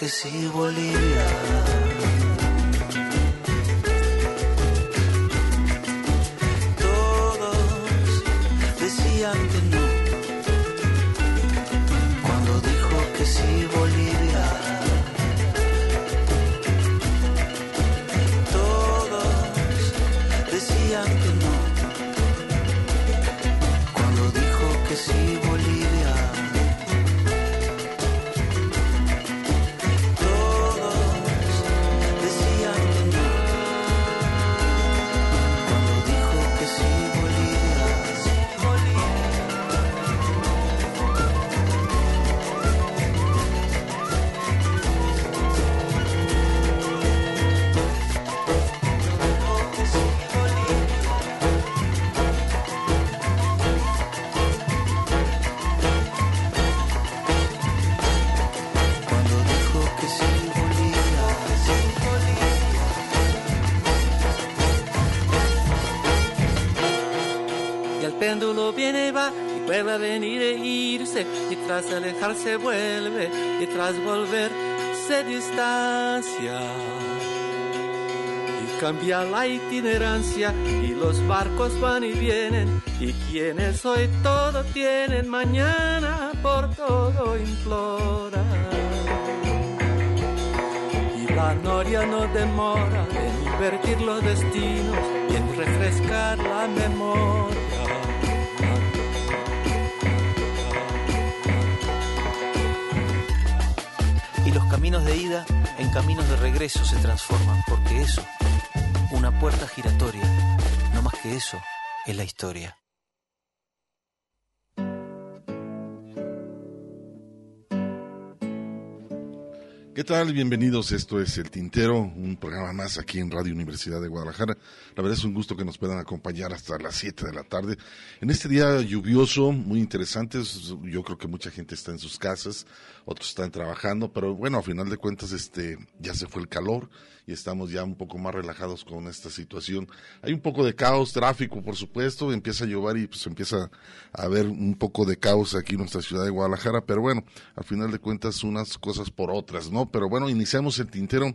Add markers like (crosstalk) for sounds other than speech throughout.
Que sí Bolivia. Va y vuelve a venir e irse y tras alejarse vuelve y tras volver se distancia y cambia la itinerancia y los barcos van y vienen y quienes hoy todo tienen mañana por todo implora y la noria no demora en invertir los destinos y en refrescar la memoria. Caminos de ida en caminos de regreso se transforman, porque eso, una puerta giratoria, no más que eso, es la historia. ¿Qué tal? Bienvenidos. Esto es El Tintero, un programa más aquí en Radio Universidad de Guadalajara. La verdad es un gusto que nos puedan acompañar hasta las 7 de la tarde. En este día lluvioso, muy interesante, yo creo que mucha gente está en sus casas, otros están trabajando, pero bueno, a final de cuentas este ya se fue el calor y estamos ya un poco más relajados con esta situación. Hay un poco de caos, tráfico, por supuesto, empieza a llover y pues empieza a haber un poco de caos aquí en nuestra ciudad de Guadalajara, pero bueno, al final de cuentas unas cosas por otras, ¿no? Pero bueno, iniciamos el tintero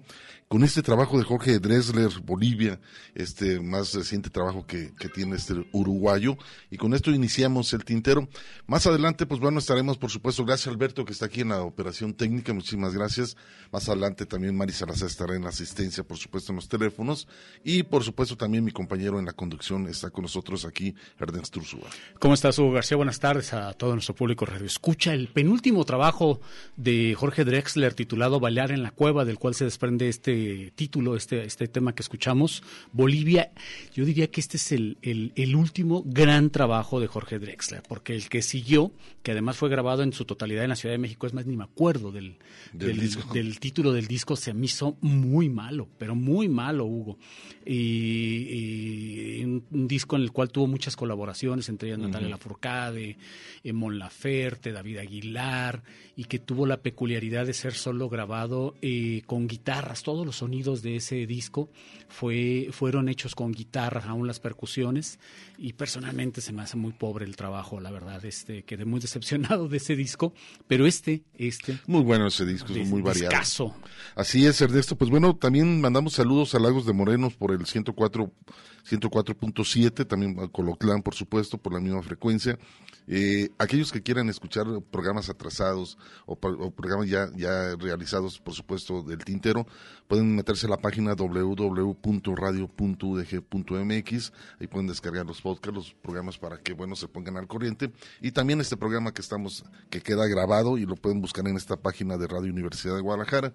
con este trabajo de Jorge Dresler, Bolivia, este más reciente trabajo que, que tiene este uruguayo, y con esto iniciamos el tintero. Más adelante, pues bueno, estaremos, por supuesto, gracias Alberto que está aquí en la operación técnica, muchísimas gracias. Más adelante también Mari Salazar estará en la asistencia, por supuesto, en los teléfonos, y por supuesto también mi compañero en la conducción está con nosotros aquí, Ernest Ursúa. ¿Cómo estás, Hugo García? Buenas tardes a todo nuestro público radio. Escucha el penúltimo trabajo de Jorge Drexler titulado Bailar en la Cueva, del cual se desprende este título, este, este tema que escuchamos, Bolivia, yo diría que este es el, el, último gran trabajo de Jorge Drexler, porque el que siguió, que además fue grabado en su totalidad en la Ciudad de México, es más, ni me acuerdo del, del, título del disco, se me hizo muy malo, pero muy malo, Hugo. Y, un, disco en el cual tuvo muchas colaboraciones, entre ellas Natalia Lafourcade, eh, Mon Laferte, David Aguilar, y que tuvo la peculiaridad de ser solo grabado eh, con guitarras, todos los sonidos de ese disco fue, fueron hechos con guitarras, aún las percusiones, y personalmente se me hace muy pobre el trabajo, la verdad, este, quedé muy (laughs) decepcionado de ese disco, pero este, este... Muy bueno ese disco, es muy variado. Así es, Ernesto, pues bueno, también mandamos saludos a Lagos de Morenos por el 104 104.7, también a Coloclán, por supuesto, por la misma frecuencia. Eh, aquellos que quieran escuchar programas atrasados o, programas ya, ya realizados, por supuesto, del tintero, pueden meterse a la página www.radio.udg.mx, ahí pueden descargar los podcasts, los programas para que, bueno, se pongan al corriente. Y también este programa que estamos, que queda grabado y lo pueden buscar en esta página de Radio Universidad de Guadalajara.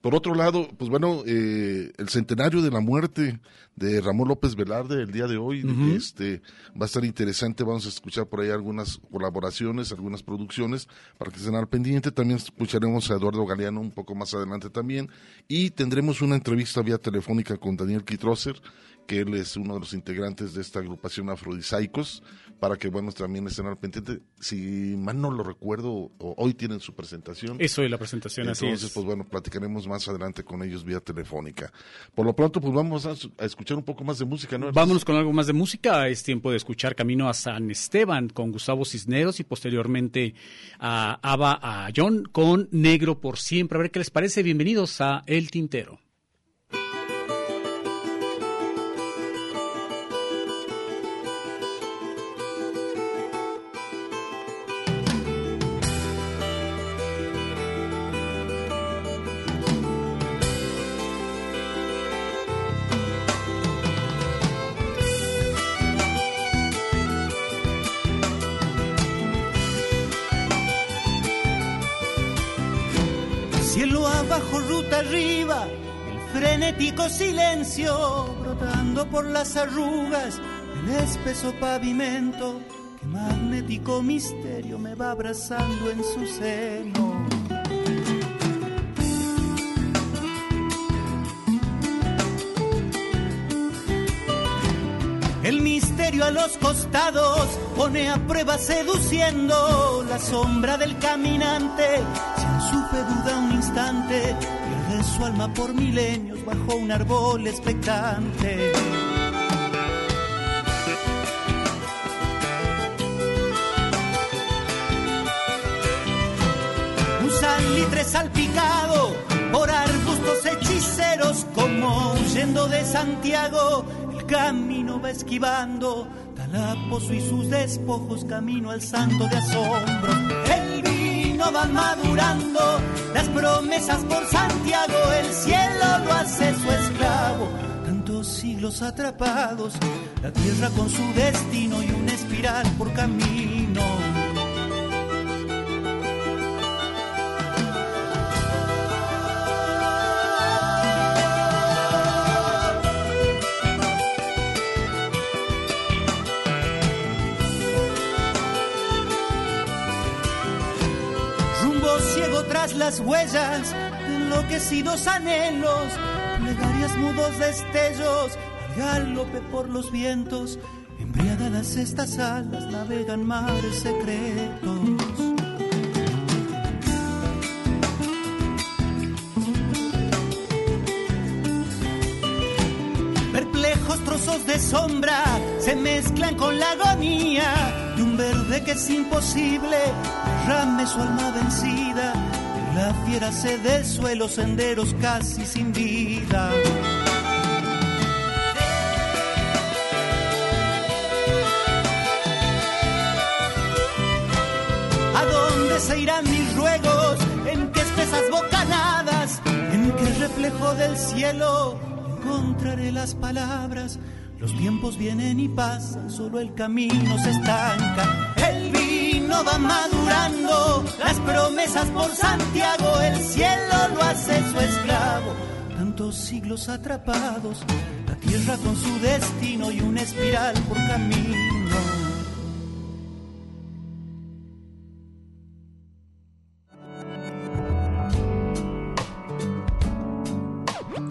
Por otro lado, pues bueno, eh, el centenario de la muerte de Ramón López Velarde el día de hoy, este, va a estar interesante, vamos a escuchar por ahí algunas colaboraciones, algunas producciones, para que estén al pendiente, también escucharemos a Eduardo Galeano un poco más adelante también, y tendremos una entrevista vía telefónica con Daniel Kitroser, que él es uno de los integrantes de esta agrupación Afrodisaicos, para que, bueno, también estén al pendiente. Si mal no lo recuerdo, hoy tienen su presentación. Eso es la presentación, así es. pues bueno, platicaremos más adelante con ellos vía telefónica. Por lo pronto, pues vamos a, escuchar un poco más de música, ¿no? Vámonos con algo más de música. Es tiempo de escuchar Camino a San Esteban con Gustavo Cisneros y posteriormente a Ava a John con Negro por Siempre. A ver qué les parece. Bienvenidos a El Tintero. Frenético silencio brotando por las arrugas del espeso pavimento. Qué magnético misterio me va abrazando en su seno. El misterio a los costados pone a prueba seduciendo la sombra del caminante. Si en su duda un instante, su alma por milenios bajo un árbol expectante. Un salitre salpicado por arbustos hechiceros, como huyendo de Santiago, el camino va esquivando Talaposo y sus despojos camino al santo de asombro. El no van madurando las promesas por Santiago, el cielo lo hace su esclavo. Tantos siglos atrapados, la tierra con su destino y una espiral por camino. Las huellas enloquecidos anhelos, plegarias mudos destellos, al galope por los vientos, embriagadas estas alas navegan mares secretos. Perplejos trozos de sombra se mezclan con la agonía de un verde que es imposible, rame su alma vencida la fiera se del suelo, senderos casi sin vida. ¿A dónde se irán mis ruegos? ¿En qué espesas bocanadas? ¿En qué reflejo del cielo encontraré las palabras? Los tiempos vienen y pasan, solo el camino se estanca. El no va madurando, las promesas por Santiago, el cielo lo hace su esclavo. Tantos siglos atrapados, la tierra con su destino y una espiral por camino.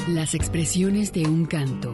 Las expresiones de un canto.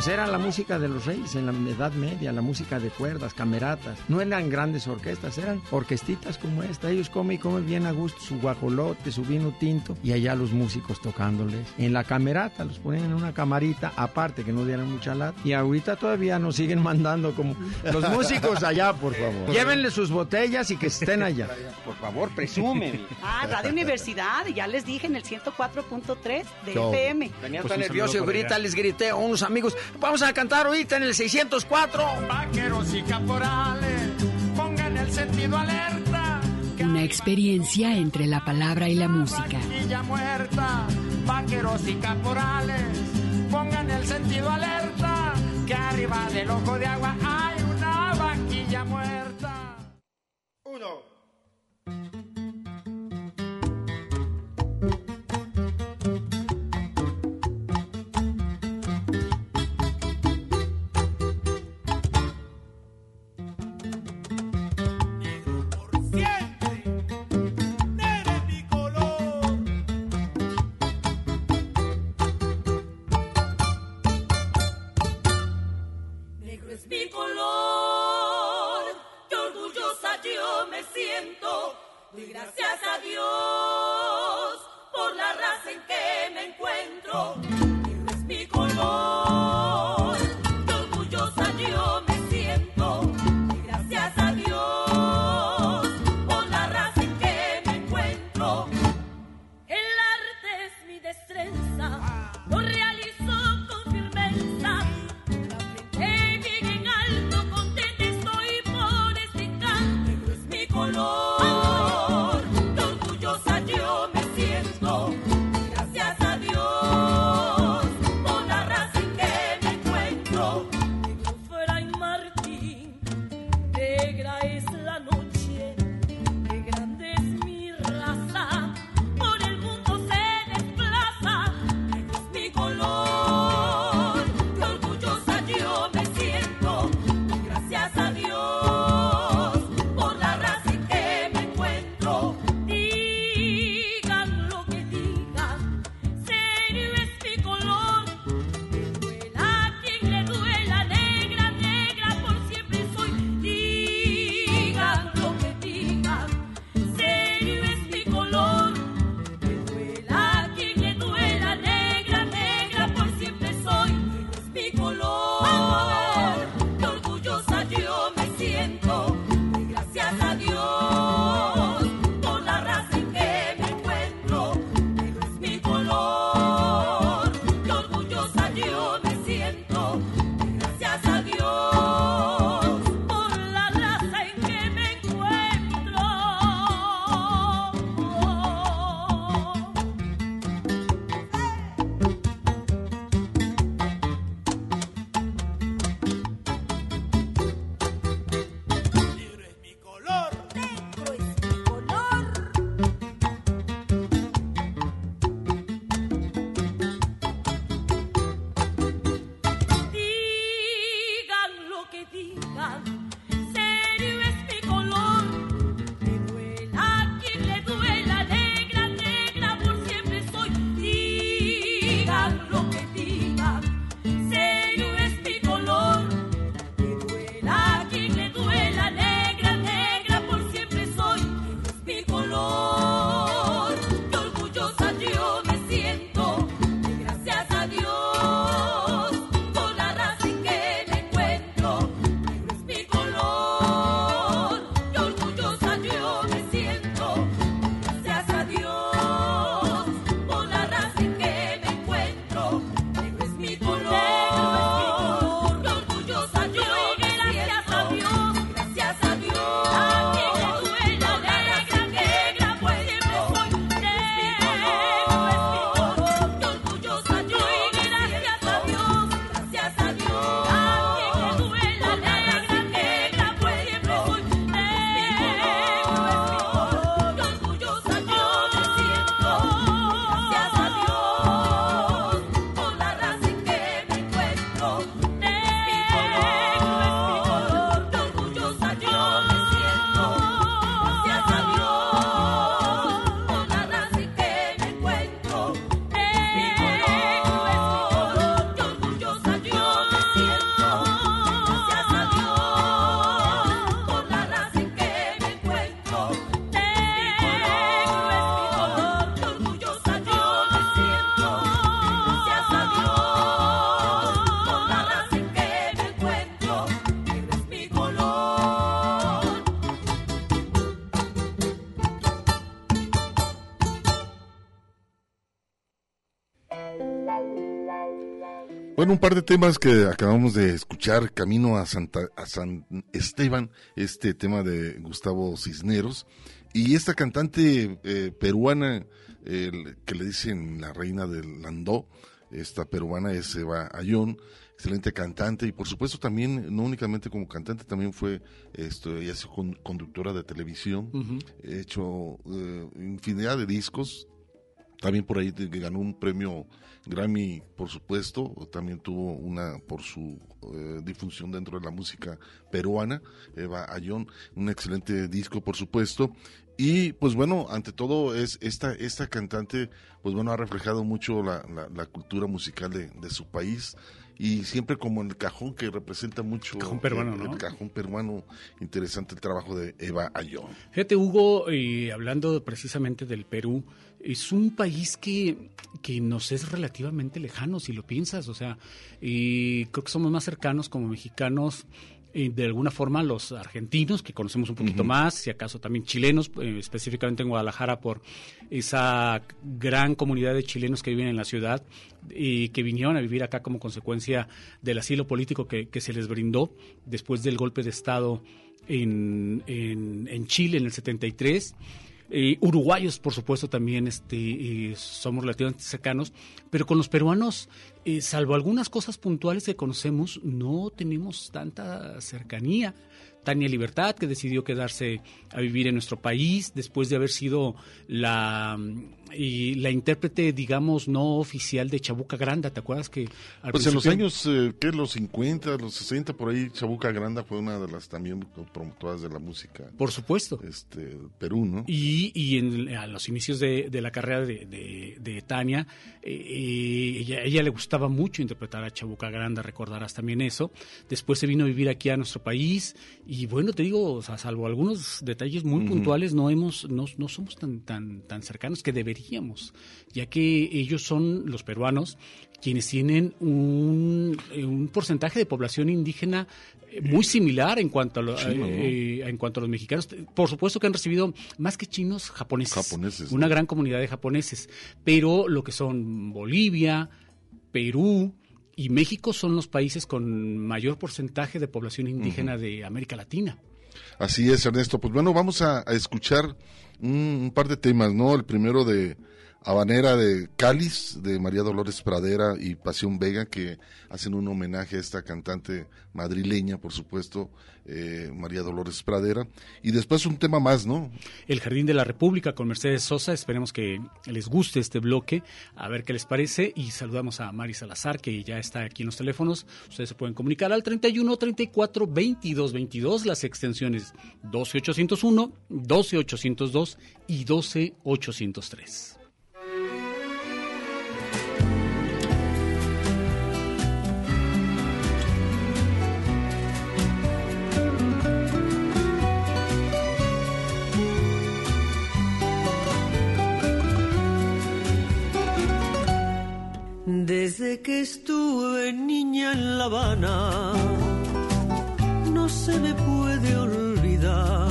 Pues era la música de los reyes en la Edad Media, la música de cuerdas, cameratas. No eran grandes orquestas, eran orquestitas como esta. Ellos comen y comen bien a gusto su guajolote, su vino tinto y allá los músicos tocándoles. En la camerata los ponían en una camarita, aparte que no dieran mucha lata. Y ahorita todavía nos siguen mandando como los músicos allá, por favor. Llévenle sus botellas y que estén allá. Por favor, presumen. Ah, Radio Universidad, ya les dije en el 104.3 de FM. Venía pues tan nervioso y ahorita les grité a unos amigos, Vamos a cantar ahorita en el 604. Vaqueros y caporales, pongan el sentido alerta. Una experiencia entre la palabra y la música. Muerta, vaqueros y caporales, pongan el sentido alerta. Que arriba del ojo de agua hay una vaquilla muerta. Uno. Un par de temas que acabamos de escuchar, Camino a, Santa, a San Esteban, este tema de Gustavo Cisneros, y esta cantante eh, peruana que le dicen la reina del Landó, esta peruana es Eva Ayón, excelente cantante. Y por supuesto también, no únicamente como cantante, también fue, esto, ella es conductora de televisión, ha hecho eh, infinidad de discos, también por ahí ganó un premio Grammy, por supuesto, también tuvo una por su eh, difusión dentro de la música peruana, Eva Ayón, un excelente disco, por supuesto. Y pues bueno, ante todo es esta, esta cantante, pues bueno, ha reflejado mucho la, la, cultura musical de, de, su país y siempre como en el cajón que representa mucho el cajón peruano, el, ¿no? el cajón peruano, interesante el trabajo de Eva Ayón. Fíjate, Hugo, y hablando precisamente del Perú, es un país que, que nos es relativamente lejano, si lo piensas, o sea, y creo que somos más cercanos como mexicanos de alguna forma los argentinos, que conocemos un poquito más, si acaso también chilenos, eh, específicamente en Guadalajara por esa gran comunidad de chilenos que viven en la ciudad y que vinieron a vivir acá como consecuencia del asilo político que, que se les brindó después del golpe de Estado en, en, en Chile en el 73. Eh, uruguayos, por supuesto, también este, somos relativamente cercanos, pero con los peruanos, eh, salvo algunas cosas puntuales que conocemos, no tenemos tanta cercanía. Tania Libertad, que decidió quedarse a vivir en nuestro país después de haber sido la, y la intérprete, digamos, no oficial de Chabuca Granda. ¿Te acuerdas que al Pues en los años, eh, ¿qué? Los 50, los 60, por ahí, Chabuca Granda fue una de las también promotoras de la música. Por supuesto. Este, Perú, ¿no? Y, y en, a los inicios de, de la carrera de, de, de Tania, eh, ella, ella, le gustaba mucho interpretar a Chabuca Granda, recordarás también eso. Después se vino a vivir aquí a nuestro país y bueno, te digo, o sea, salvo algunos detalles muy uh -huh. puntuales, no hemos, no, no somos tan, tan, tan cercanos que deberíamos, ya que ellos son los peruanos quienes tienen un, un porcentaje de población indígena muy similar en cuanto a, lo, eh, en cuanto a los mexicanos. Por supuesto que han recibido más que chinos japoneses, japoneses una ¿no? gran comunidad de japoneses, pero lo que son Bolivia, Perú, y México son los países con mayor porcentaje de población indígena uh -huh. de América Latina. Así es, Ernesto. Pues bueno, vamos a, a escuchar un, par de temas, ¿no? El primero de Habanera de Cáliz, de María Dolores Pradera y Pasión Vega, que hacen un homenaje a esta cantante madrileña, por supuesto, eh, María Dolores Pradera. Y después un tema más, ¿no? El Jardín de la República con Mercedes Sosa. Esperemos que les guste este bloque, a ver qué les parece. Y saludamos a Mari Salazar, que ya está aquí en los teléfonos. Ustedes se pueden comunicar al 31 34 22 22, las extensiones 12801, 12802 y 12803. Desde que estuve niña en La Habana, no se me puede olvidar.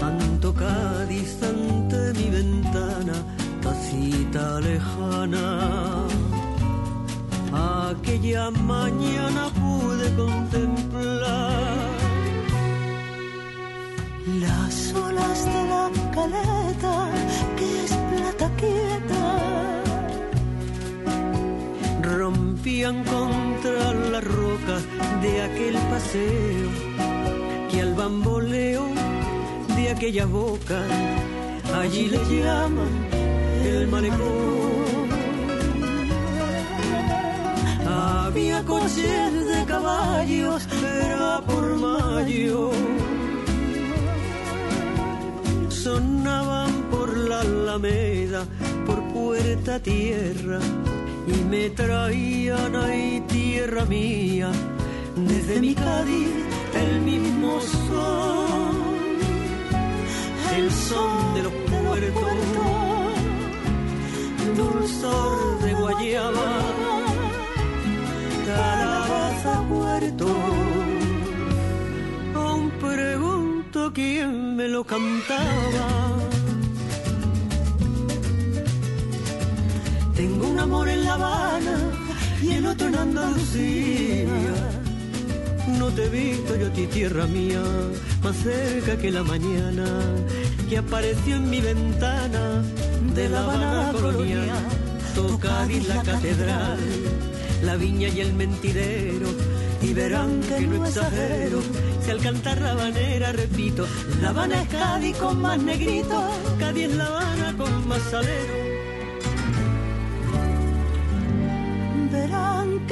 Tanto Cádiz ante mi ventana, tacita lejana. Aquella mañana pude contemplar las olas de la caleta, que es plata quieta rompían contra la roca de aquel paseo que al bamboleo de aquella boca allí le llaman el malecón. Había coches de caballos, era por mayo. Sonaban por la alameda, por puerta tierra y me traían ahí tierra mía, desde mi Cádiz el mismo son, el son de los puertos, dulzor de guayaba, calabaza puerto. Aún pregunto quién me lo cantaba Tengo un amor en La Habana y el otro en Andalucía. No te he visto yo a ti, tierra mía, más cerca que la mañana que apareció en mi ventana de La Habana colonial. Toca la catedral, la viña y el mentidero. Y verán que no exagero, si al cantar la habanera repito, La Habana es Cádiz con más negrito, Cádiz es La Habana con más salero. Verán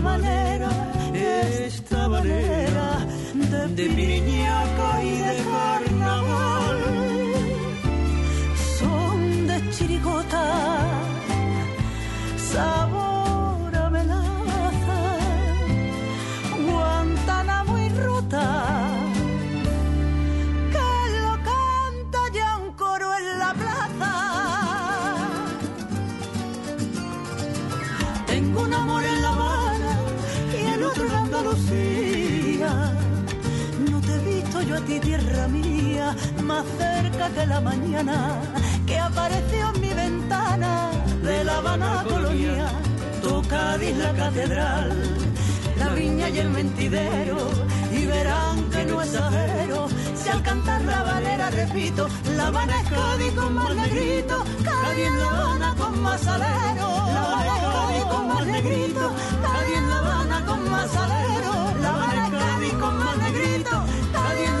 manera, esta manera de piriñaco ti, tierra mía, más cerca que la mañana que apareció en mi ventana de La Habana colonia. Tocadis la catedral, la viña y el mentidero, y verán que no exagero. Si al cantar la valera repito, La Habana es Cádiz con más negrito, Cádiz en La Habana con más salero. La Habana Cádiz con más negrito, Cádiz en La Habana con más salero. La Habana Cádiz con más negrito, Cádiz en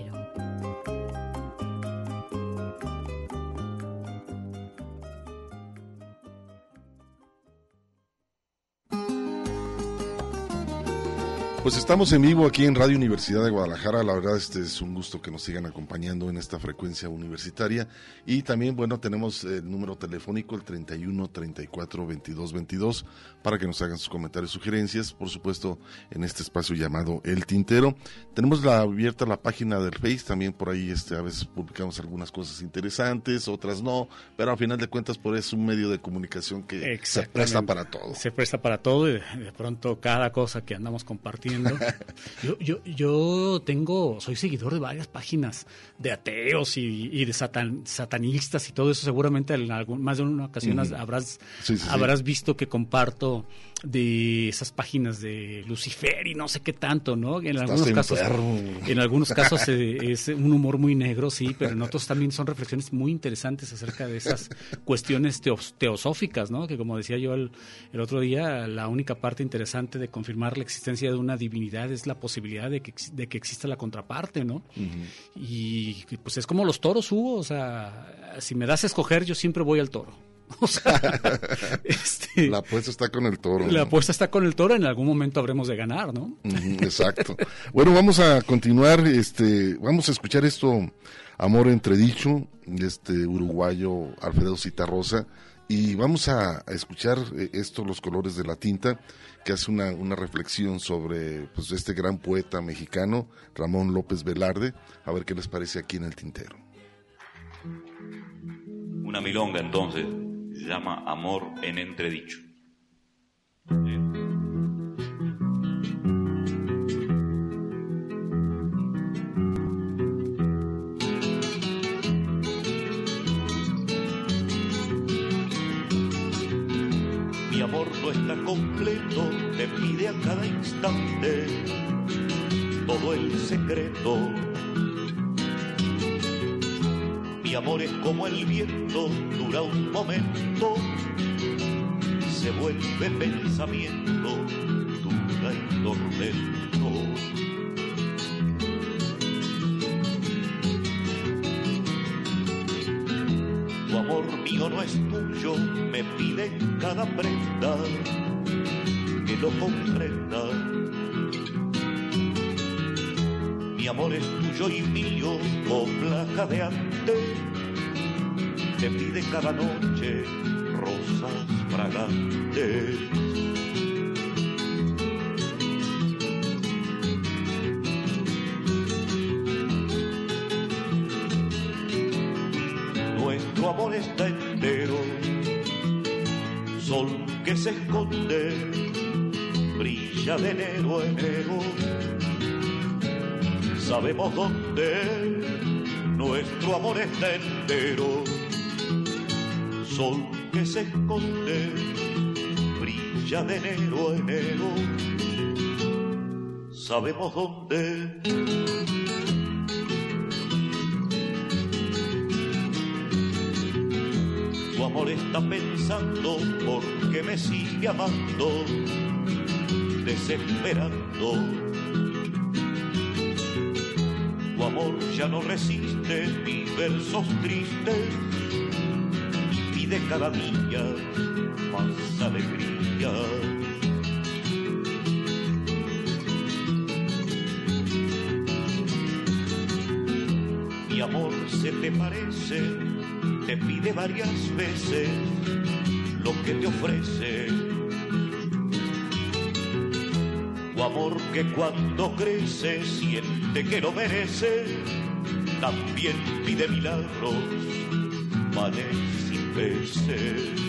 Pues estamos en vivo aquí en Radio Universidad de Guadalajara. La verdad, este es un gusto que nos sigan acompañando en esta frecuencia universitaria. Y también, bueno, tenemos el número telefónico, el 31 34 22 22, para que nos hagan sus comentarios, sugerencias. Por supuesto, en este espacio llamado El Tintero. Tenemos la, abierta la página del Face. También por ahí, este, a veces publicamos algunas cosas interesantes, otras no. Pero a final de cuentas, por eso es un medio de comunicación que se presta para todo. Se presta para todo y de, de pronto cada cosa que andamos compartiendo. (laughs) Yo, yo, yo tengo, soy seguidor de varias páginas de ateos y, y de satan, satanistas y todo eso. Seguramente en algún, más de una ocasión habrás, Sí, sí, sí. habrás visto que comparto de esas páginas de Lucifer y no sé qué tanto, ¿no? En Estás algunos casos, en algunos casos eh, (laughs) es un humor muy negro, sí, pero en otros también son reflexiones muy interesantes acerca de esas cuestiones teos- teosóficas, ¿no? Que como decía yo el, el otro día, la única parte interesante de confirmar la existencia de una divinidad es la posibilidad de que, de que exista la contraparte, ¿no? Y pues es como los toros, Hugo, o sea, si me das a escoger, yo siempre voy al toro. (laughs) O sea, (laughs) este, La apuesta está con el toro. la apuesta está con el toro, en algún momento habremos de ganar, ¿no? Exacto. Bueno, vamos a continuar, este, vamos a escuchar esto, Amor Entredicho, este uruguayo Alfredo Citarrosa, y vamos a, a escuchar eh, esto, Los colores de la tinta, que hace una, una reflexión sobre pues, este gran poeta mexicano, Ramón López Velarde, a ver qué les parece aquí en el tintero. Una milonga entonces se llama Amor en entredicho. Completo, te pide a cada instante todo el secreto. Mi amor es como el viento, dura un momento, se vuelve pensamiento, dura el tormento. Tu amor mío no es tuyo, me pide cada prenda lo comprenda. Mi amor es tuyo y mío, copla jadeante, te pide cada noche rosas fragantes. Nuestro amor está entero, sol que se esconde, brilla de enero enero. Sabemos dónde nuestro amor está entero, sol que se esconde, brilla de enero a enero. Sabemos dónde. Tu amor está pensando porque me sigue amando, desesperando. Tu amor ya no resiste mis versos tristes y pide cada día más alegría. Mi amor se te parece, te pide varias veces lo que te ofrece. Amor que cuando crece siente que lo merece, también pide milagros, manes y peces.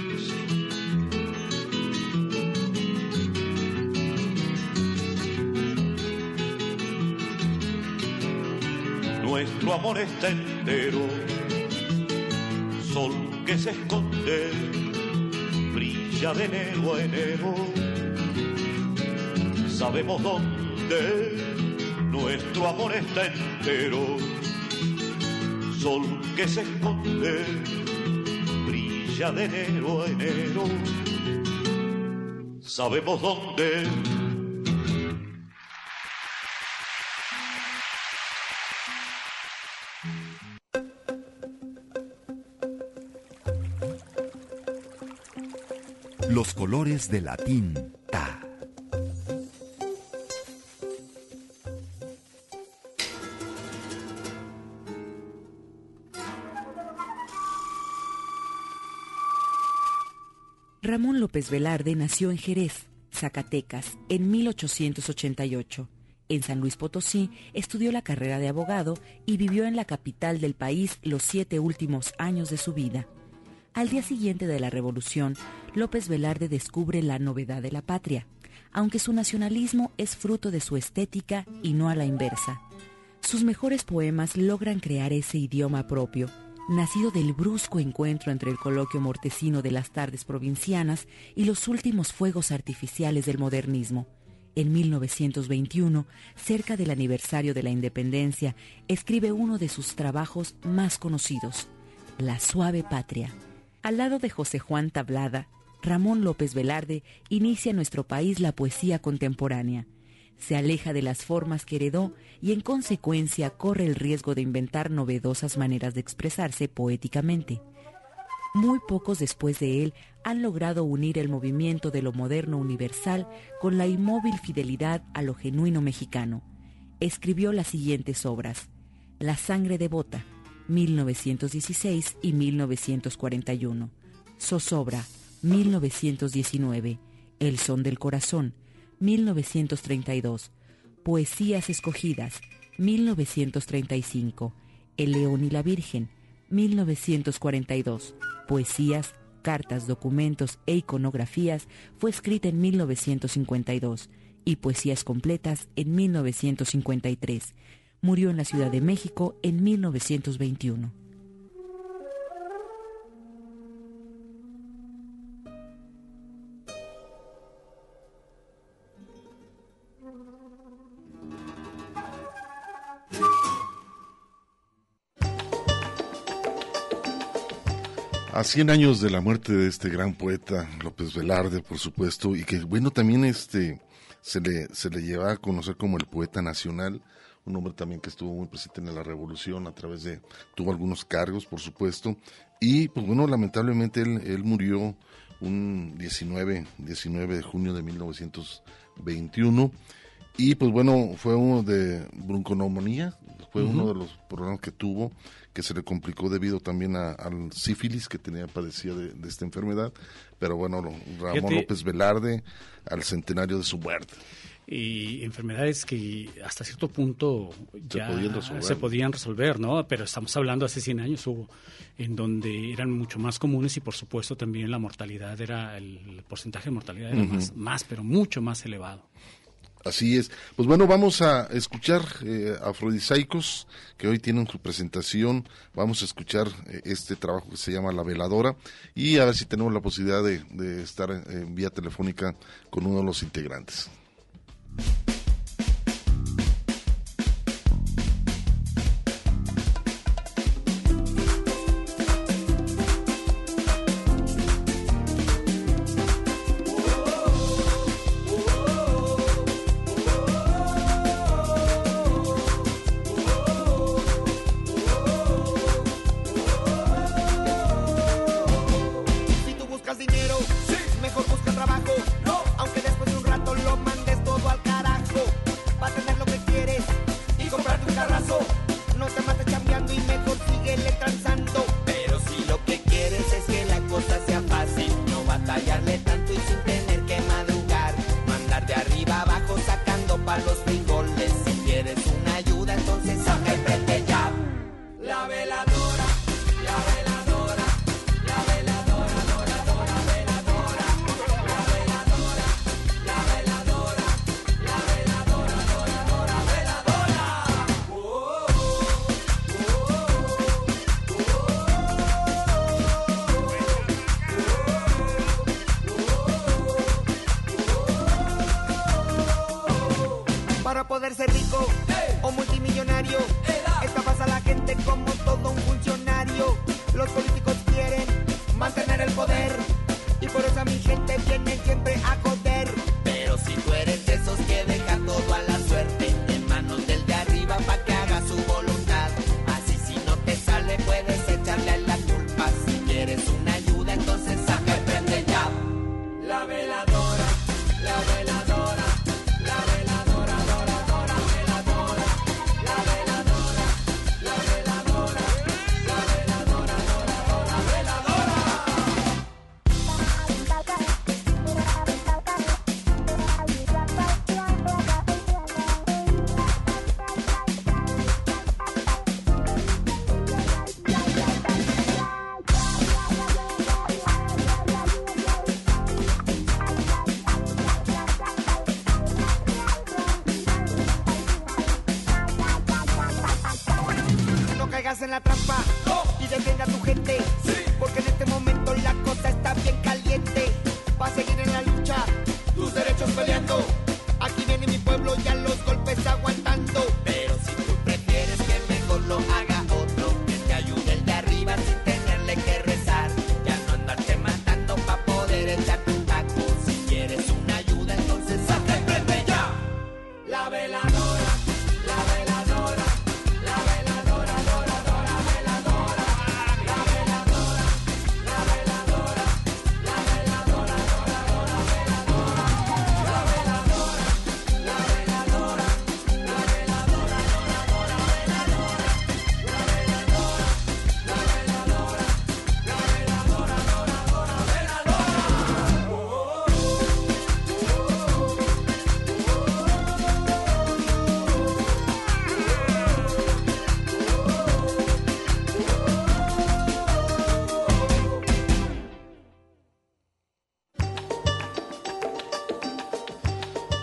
Nuestro amor está entero, sol que se esconde brilla de enero a enero. Sabemos dónde nuestro amor está entero. Sol que se esconde brilla de enero a enero. Sabemos dónde Los colores de la López Velarde nació en Jerez, Zacatecas, en 1888. En San Luis Potosí estudió la carrera de abogado y vivió en la capital del país los siete últimos años de su vida. Al día siguiente de la revolución, López Velarde descubre la novedad de la patria, aunque su nacionalismo es fruto de su estética y no a la inversa. Sus mejores poemas logran crear ese idioma propio, nacido del brusco encuentro entre el coloquio mortecino de las tardes provincianas y los últimos fuegos artificiales del modernismo. En 1921, cerca del aniversario de la independencia, escribe uno de sus trabajos más conocidos, La suave patria. Al lado de José Juan Tablada, Ramón López Velarde inicia en nuestro país la poesía contemporánea. Se aleja de las formas que heredó y en consecuencia corre el riesgo de inventar novedosas maneras de expresarse poéticamente. Muy pocos después de él han logrado unir el movimiento de lo moderno universal con la inmóvil fidelidad a lo genuino mexicano. Escribió las siguientes obras. La sangre devota, 1916 y 1941. Zozobra, 1919. El son del corazón, 1932. Poesías escogidas, 1935. El león y la virgen, 1942. Poesías, cartas, documentos e iconografías fue escrita en 1952 y poesías completas en 1953 murió en la Ciudad de México en 1921. A 100 años de la muerte de este gran poeta López Velarde, por supuesto, y que bueno también este se le se le lleva a conocer como el poeta nacional, un hombre también que estuvo muy presente en la revolución a través de, tuvo algunos cargos, por supuesto, y pues bueno, lamentablemente él, él murió un 19, 19 de junio de 1921, y pues bueno, fue uno de bronconomonía, fue uno de los problemas que tuvo, que se le complicó debido también a- al sífilis que tenía, padecía de, de esta enfermedad, pero bueno, lo- Ramón. López Velarde, al centenario de su muerte. y enfermedades que hasta cierto punto ya podían resolver. se podían resolver, ¿no? Pero estamos hablando hace 100 años hubo en donde eran mucho más comunes y por supuesto también la mortalidad era el porcentaje de mortalidad era más, más pero mucho más elevado. Así es. Pues bueno, vamos a escuchar eh, Afrodisaicos, que hoy tienen su presentación. Vamos a escuchar eh, este trabajo que se llama La Veladora y a ver si tenemos la posibilidad de, estar en, en vía telefónica con uno de los integrantes.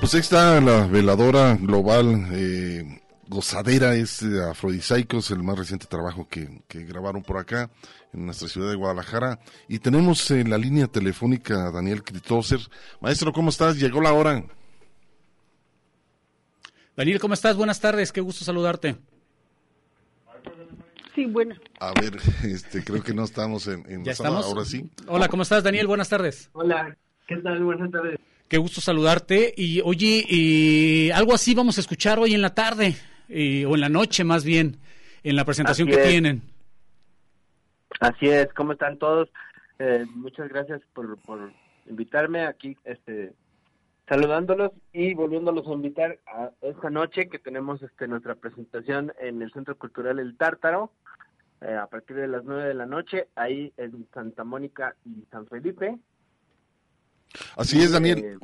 Pues ahí está la veladora global eh, gozadera, es de Afrodisaicos, el más reciente trabajo que, que grabaron por acá en nuestra ciudad de Guadalajara. Y tenemos en la línea telefónica a Daniel Kritoser. Maestro, ¿cómo estás? Llegó la hora. Daniel, ¿cómo estás? Buenas tardes, qué gusto saludarte. Sí, bueno. A ver, (laughs) este, creo que no estamos en, en ¿Ya la sala, estamos? ahora sí. Hola, ¿cómo estás, Daniel? Buenas tardes. Hola, ¿qué tal? Buenas tardes. Qué gusto saludarte. Y oye, eh, algo así vamos a escuchar hoy en la tarde, eh, o en la noche más bien, en la presentación Así que es. tienen. Así es, ¿cómo están todos? Eh, muchas gracias por, por invitarme aquí, este, saludándolos y volviéndolos a invitar a esta noche que tenemos este, nuestra presentación en el Centro Cultural El Tártaro, eh, a partir de las nueve de la noche, ahí en Santa Mónica y San Felipe. Así es, Daniel. Eh,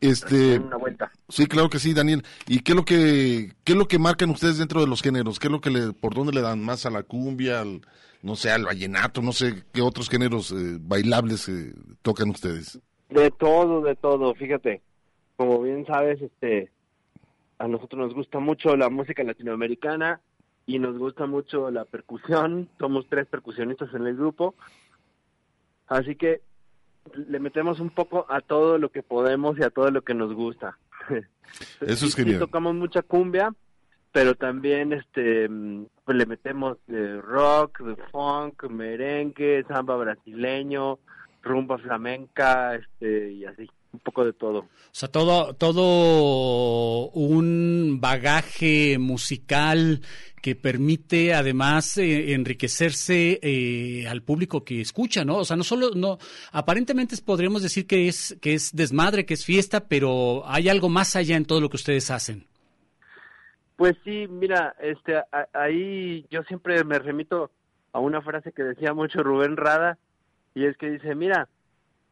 Este, una vuelta. sí, claro que sí, Daniel. ¿Y qué es lo que, qué es lo que marcan ustedes dentro de los géneros? ¿Qué es lo que le, por dónde le dan más a la cumbia, al, no sé, al vallenato, no sé qué otros géneros eh, bailables eh, tocan ustedes? De todo, de todo, fíjate. Como bien sabes, este a nosotros nos gusta mucho la música latinoamericana y nos gusta mucho la percusión. Somos tres percusionistas en el grupo. Así que le metemos un poco a todo lo que podemos y a todo lo que nos gusta. (laughs) Eso es Sí, genial. tocamos mucha cumbia, pero también este pues le metemos de rock, de funk, merengue, samba brasileño, rumba flamenca, este y así, un poco de todo. O sea, todo, todo un bagaje musical que permite además eh, enriquecerse eh, al público que escucha, ¿no? O sea, no solo, no, aparentemente podríamos decir que es, que es desmadre, que es fiesta, pero hay algo más allá en todo lo que ustedes hacen. Pues sí, mira, este ahí yo siempre me remito a una frase que decía mucho Rubén Rada y es que dice, mira,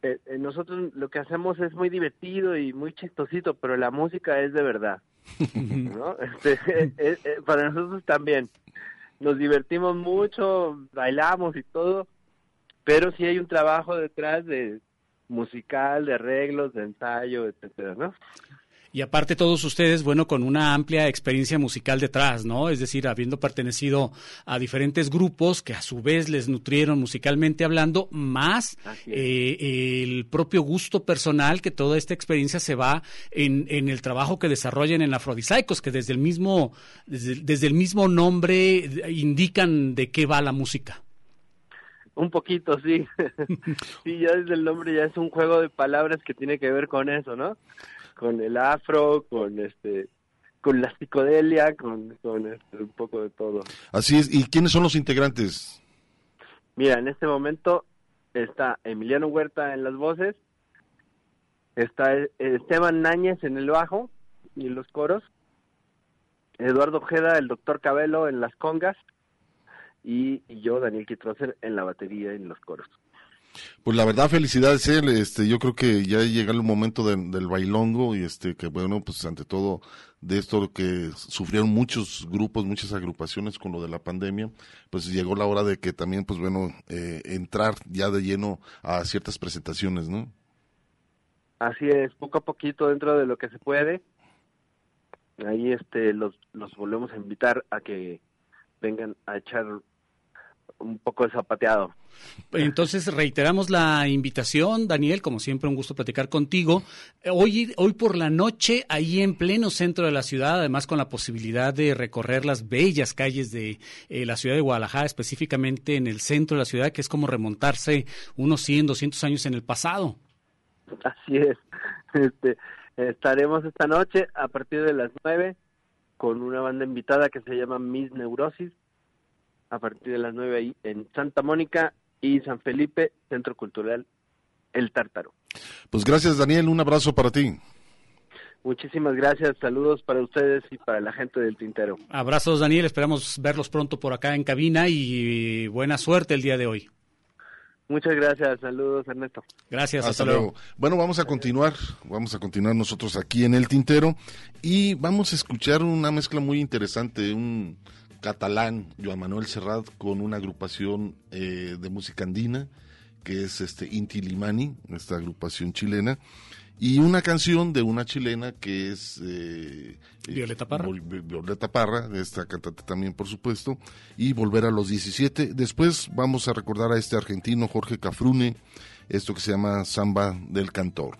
eh, eh, nosotros lo que hacemos es muy divertido y muy chistosito, pero la música es de verdad. (laughs) ¿no? Este, (laughs) eh, eh, para nosotros también. Nos divertimos mucho, bailamos y todo, pero sí hay un trabajo detrás de musical, de arreglos, de ensayo, etcétera, ¿no? Y aparte todos ustedes, bueno, con una amplia experiencia musical detrás, ¿no? Es decir, habiendo pertenecido a diferentes grupos que a su vez les nutrieron musicalmente hablando, más eh, el propio gusto personal que toda esta experiencia se va en, en el trabajo que desarrollan en Afrodisaicos, que desde el mismo, desde, desde el mismo nombre indican de qué va la música. Un poquito, sí. (laughs) sí, ya desde el nombre ya es un juego de palabras que tiene que ver con eso, ¿no? Con el afro, con este con la psicodelia, con, con este, un poco de todo. Así es. ¿Y quiénes son los integrantes? Mira, en este momento está Emiliano Huerta en las voces, está Esteban Náñez en el bajo y los coros, Eduardo Ojeda, el doctor Cabello en las congas y, yo, Daniel Kitroser, en la batería y en los coros. Pues la verdad, felicidades, él. Este, yo creo que ya llega el momento del bailongo y este, que bueno, pues ante todo de esto que sufrieron muchos grupos, muchas agrupaciones con lo de la pandemia, pues llegó la hora de que también, pues bueno, eh, entrar ya de lleno a ciertas presentaciones, ¿no? Así es, poco a poquito dentro de lo que se puede. Ahí este los, los volvemos a invitar a que vengan a echar un poco zapateado. Entonces reiteramos la invitación, Daniel, como siempre un gusto platicar contigo. Hoy, hoy por la noche, ahí en pleno centro de la ciudad, además con la posibilidad de recorrer las bellas calles de eh, la ciudad de Guadalajara, específicamente en el centro de la ciudad, que es como remontarse unos 100, 200 años en el pasado. Así es. Este, estaremos esta noche a partir de las 9 con una banda invitada que se llama Miss Neurosis a partir de las 9 ahí en Santa Mónica y San Felipe, Centro Cultural El Tártaro. Pues gracias Daniel, un abrazo para ti. Muchísimas gracias, saludos para ustedes y para la gente del Tintero. Abrazos Daniel, esperamos verlos pronto por acá en cabina y buena suerte el día de hoy. Muchas gracias, saludos Ernesto. Gracias, hasta, luego. Bueno, vamos a continuar, vamos a continuar nosotros aquí en el Tintero y vamos a escuchar una mezcla muy interesante, un catalán, Joan Manuel Serrat, con una agrupación eh, de música andina, que es este Inti Limani, esta agrupación chilena, y una canción de una chilena que es eh, Violeta Parra. Violeta Parra, esta cantante también, por supuesto, y Volver a los 17. Después vamos a recordar a este argentino Jorge Cafrune, esto que se llama Samba del Cantor.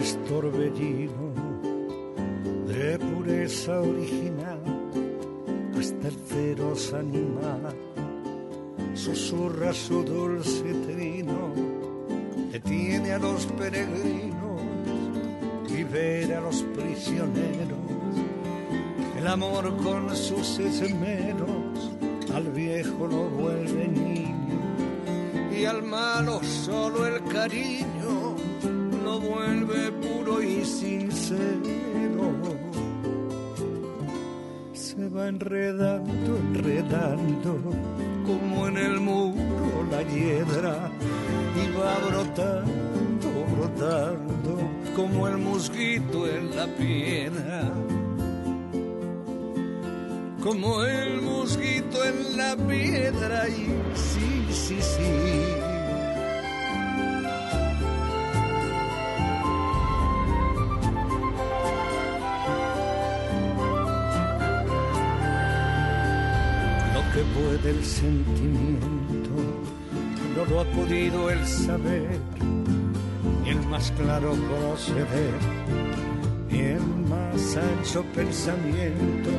es torbellino de pureza original, hasta el feroz animal susurra su dulce trino, detiene a los peregrinos, libera a los prisioneros, el amor con sus esmeros al viejo lo vuelve niño y al malo solo el cariño vuelve puro y sincero. Se va enredando, enredando, como en el muro la hiedra, y va brotando, brotando, como el mosquito en la piedra. Como el mosquito en la piedra, y sí, sí, sí puede el sentimiento no lo ha podido el saber, ni el más claro proceder, ni el más ancho pensamiento.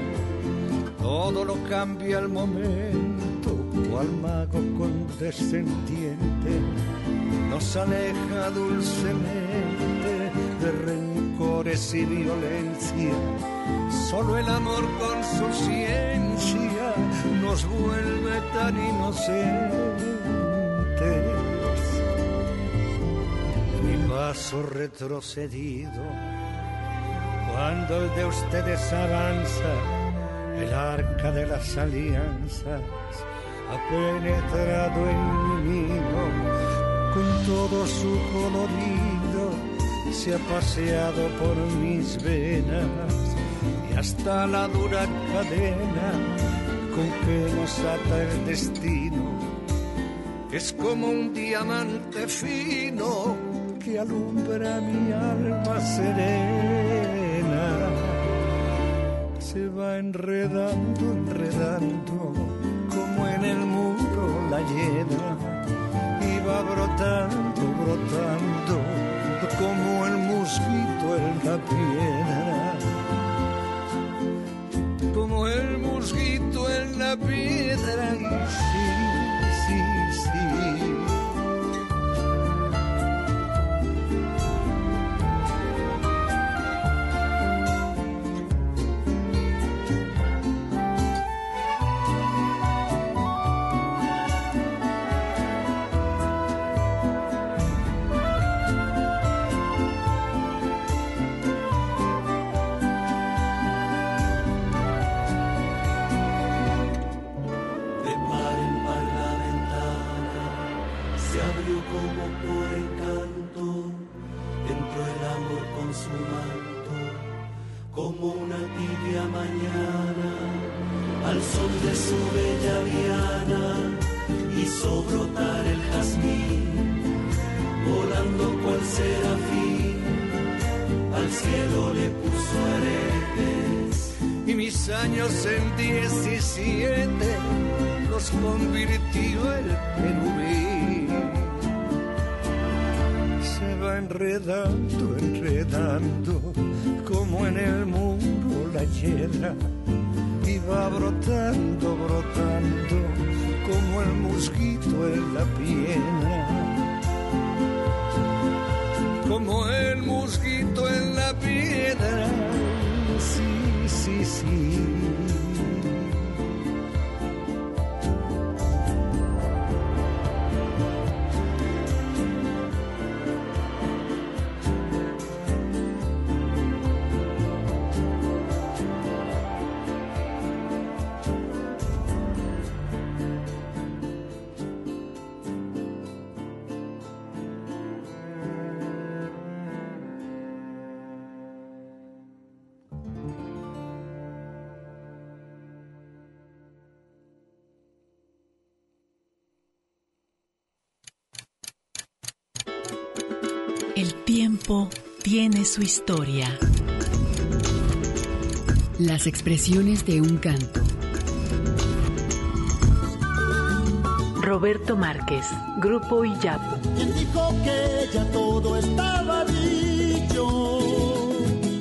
Todo lo cambia al momento, cual mago condescendiente nos aleja dulcemente de rencores y violencia. Solo el amor con su ciencia nos vuelve tan inocentes. Mi paso retrocedido, cuando el de ustedes avanza, el arca de las alianzas ha penetrado en mi nido con todo su colorido, se ha paseado por mis venas y hasta la dura cadena que nos ata el destino es como un diamante fino que alumbra mi alma serena. Se va enredando, enredando, como en el muro la llena, y va brotando, brotando, como el mosquito en la piedra. Mosquito enredando, enredando, como en el muro la hiedra, tiene su historia. Las expresiones de un canto. Roberto Márquez, Grupo Iyapu. ¿Quién dijo que ya todo estaba dicho?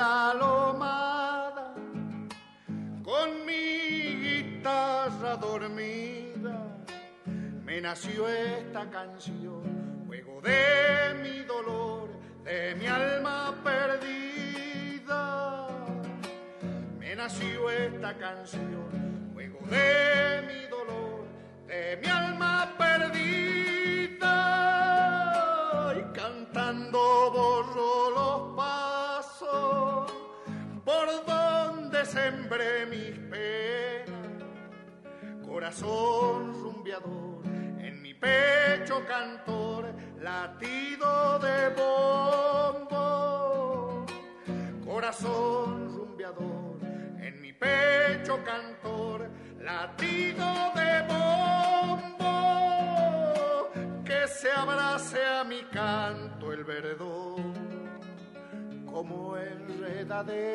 La lomada, con mi guitarra dormida, me nació esta canción, juego de mi dolor, de mi alma perdida. Me nació esta canción, juego de mi dolor, de mi alma perdida. Sembré mis penas. Corazón rumbeador, en mi pecho cantor, latido de bombo. Corazón rumbeador, en mi pecho cantor, latido de bombo, que se abrace a mi canto el verdor, como enredadera.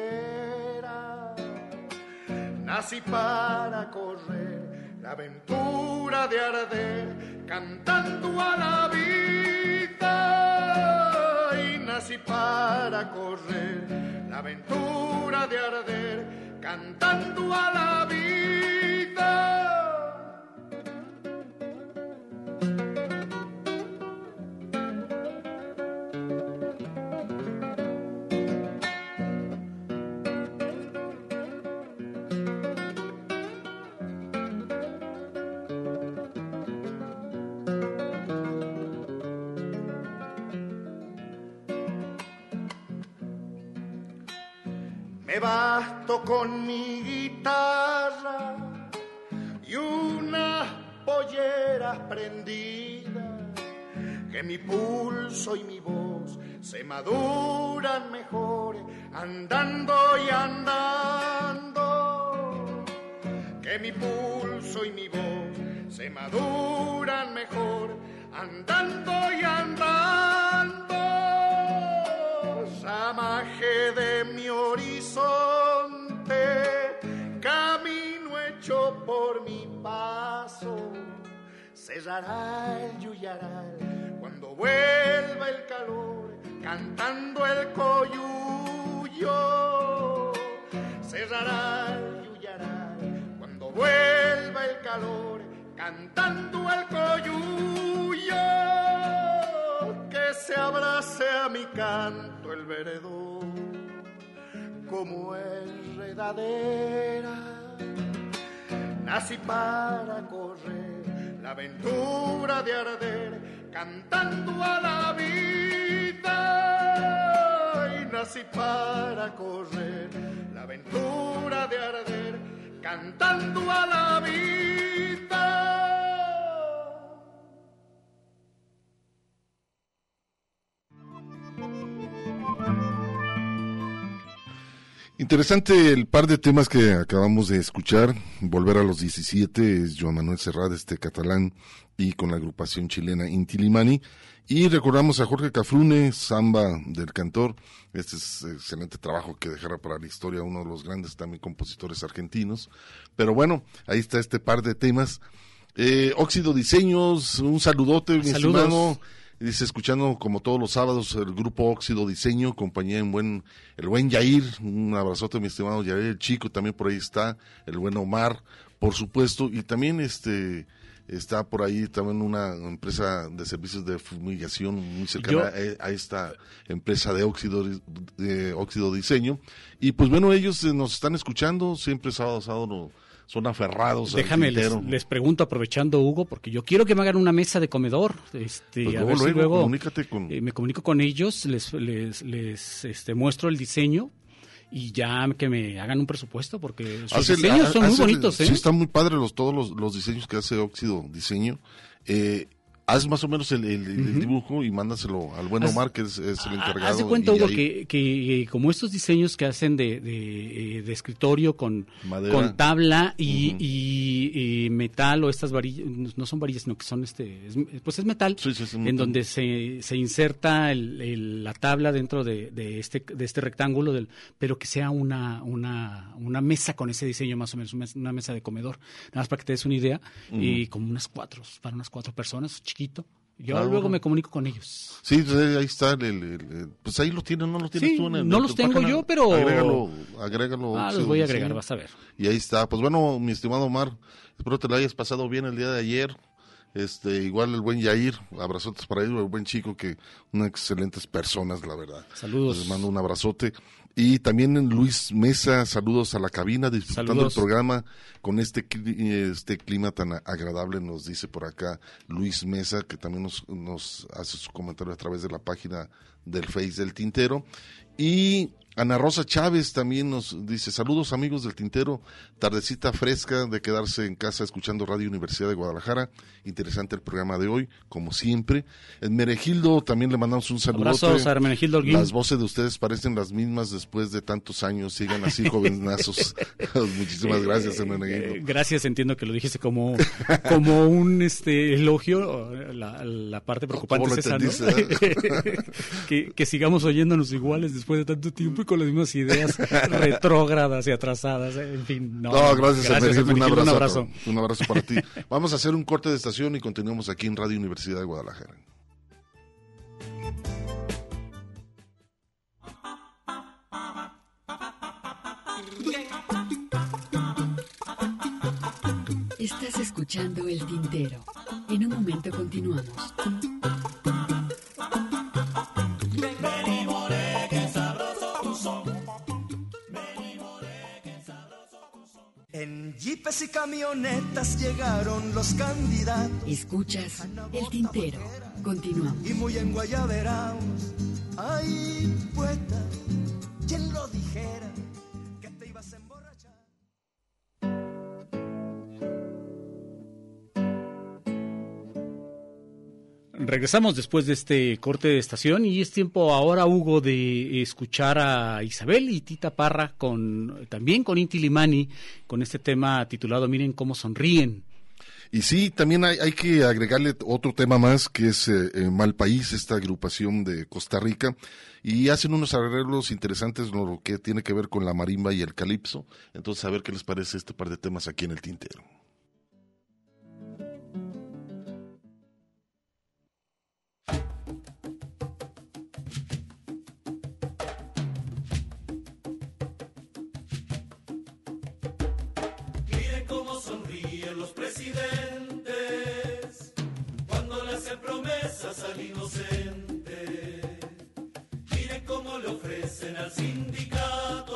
Nací para correr la aventura de arder, cantando a la vida. Y nací para correr la aventura de arder, cantando a la vida. Con mi guitarra y unas polleras prendidas, que mi pulso y mi voz se maduran mejor andando y andando, que mi pulso y mi voz se maduran mejor andando y andando. Ramaje de mi horizonte, por mi paso, cerrará el yuyaral cuando vuelva el calor, cantando el coyuyo, cerrará el yuyaral cuando vuelva el calor, cantando el coyuyo. Que se abrace a mi canto el veredor como enredadera. Nací para correr la aventura de arder cantando a la vida. Y nací para correr la aventura de arder cantando a la vida. Interesante el par de temas que acabamos de escuchar. Volver a los 17 es Joan Manuel Serrat, este catalán, y con la agrupación chilena Intilimani. Y recordamos a Jorge Cafrune, samba del cantor. Este es excelente trabajo que dejará para la historia, uno de los grandes también compositores argentinos. Pero bueno, ahí está este par de temas. Eh, Óxido Diseños, un saludote, mi Saludos. estimado. Dice, escuchando como todos los sábados el grupo Óxido Diseño, compañía en buen, el buen Yair, un abrazote mi estimado Yair, el chico también por ahí está, el buen Omar, por supuesto, y también este está por ahí también una empresa de servicios de fumigación muy cercana Yo- a, a esta empresa de óxido, de óxido diseño. Y pues bueno, ellos eh, nos están escuchando, siempre sábado sábado son aferrados al Déjame, les, tintero. les pregunto, aprovechando, Hugo, porque yo quiero que me hagan una mesa de comedor. Este, Pues a luego, ver si luego, luego comunícate con- eh, me comunico con ellos, les, les, les este, muestro el diseño y ya que me hagan un presupuesto, porque sus Hace- diseños son muy bonitos. ¿eh? Sí, están muy padres los, todos los, los diseños que hace Óxido Diseño. Eh, haz más o menos el, el- el Ujú. dibujo y mándaselo al buen Haz- Omar, que es, es el encargado. Haz de cuenta, Hugo, ahí- que, que eh, como estos diseños que hacen de, de, eh, de escritorio con, Madera. con tabla y, Ujú. y- y metal o estas varillas, no son varillas, sino que son este, es- pues es metal, en metal. donde se, se inserta el- la tabla dentro de, de este, de este rectángulo, del, pero que sea una, una, una mesa con ese diseño más o menos, una mes- una mesa de comedor, nada más para que te des una idea, y como unas cuatro, para unas cuatro personas, chiquito. Yo Claro. luego me comunico con ellos. Sí, pues, ahí está, el, el- el- pues ahí lo tienes, no lo tienes Sí, tú en el- no los tengo página. yo, pero- Agrégalo, agrégalo. Ah, los voy a sí. agregar, vas a ver. Y ahí está. Pues bueno, mi estimado Omar, espero te lo hayas pasado bien el día de ayer. Este, igual el buen Yair, abrazotes para él, el buen chico que unas excelentes personas, la verdad. Saludos. Les mando un abrazote. Y también Luis Mesa, saludos a la cabina, disfrutando Saludos. el programa con este, este clima tan agradable, nos dice por acá Luis Mesa, que también nos, nos hace su comentario a través de la página del Face del Tintero. Y Ana Rosa Chávez también nos dice, saludos amigos del Tintero, tardecita fresca de quedarse en casa escuchando Radio Universidad de Guadalajara, interesante el programa de hoy, como siempre. En Meregildo también le mandamos un saludo. Abrazos a Hermenegildo. Las voces de ustedes parecen las mismas después de tantos años, sigan así (laughs) jovenazos. (laughs) Muchísimas gracias, Hermenegildo. Eh, Gracias, entiendo que lo dijiste como, como un este elogio. La, la parte preocupante ¿Cómo es (laughs) que, que sigamos oyéndonos iguales después de tanto tiempo con las mismas ideas (laughs) retrógradas y atrasadas. En fin, no. No, gracias. Un Hermenegildo, abrazo. un abrazo. Un abrazo para ti. (laughs) Vamos a hacer un corte de estación y continuamos aquí en Radio Universidad de Guadalajara. Estás escuchando El Tintero. En un momento continuamos. En jeepes y camionetas llegaron los candidatos. Escuchas El Tintero. Continuamos. Y muy en guayaberaos. Ay, poeta, ¿quién lo dijera? Regresamos después de este corte de estación y es tiempo ahora, Hugo, de escuchar a Isabel y Tita Parra con también con Inti Limani con este tema titulado Miren cómo sonríen. Y sí, también hay, que agregarle otro tema más, que es eh, eh, Mal País, esta agrupación de Costa Rica, y hacen unos arreglos interesantes lo que tiene que ver con la marimba y el calipso. Entonces, a ver qué les parece este par de temas aquí en el tintero. Inocente. Miren cómo le ofrecen al sindicato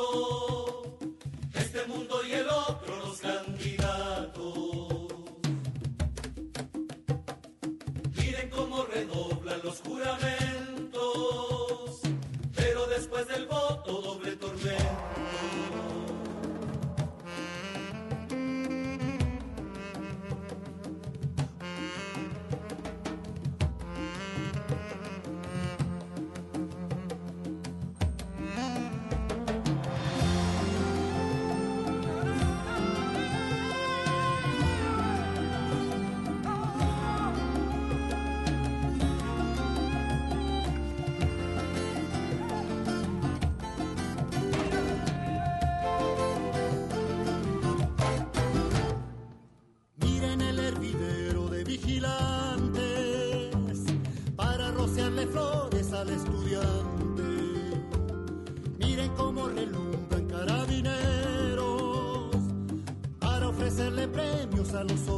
premios a los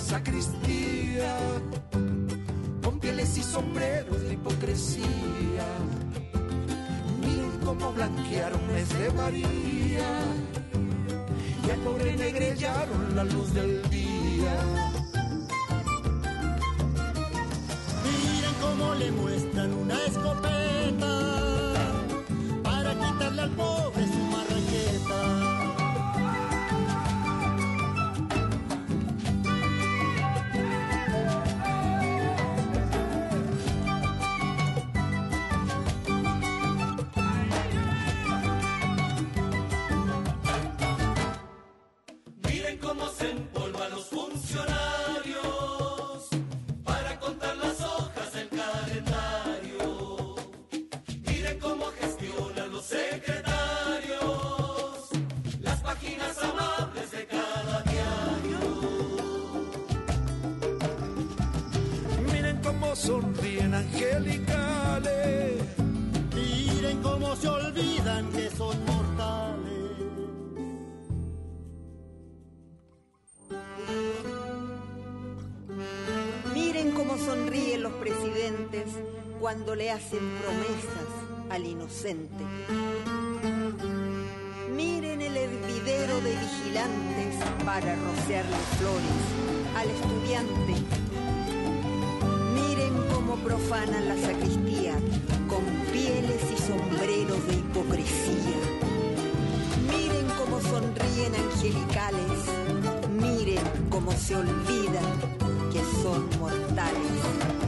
sacristía con pieles y sombreros de hipocresía. Miren cómo blanquearon mes de María y al pobre negrellaron la luz del cuando le hacen promesas al inocente. Miren el hervidero de vigilantes para rociarle flores al estudiante. Miren cómo profanan la sacristía con pieles y sombreros de hipocresía. Miren cómo sonríen angelicales. Miren cómo se olvidan que son mortales.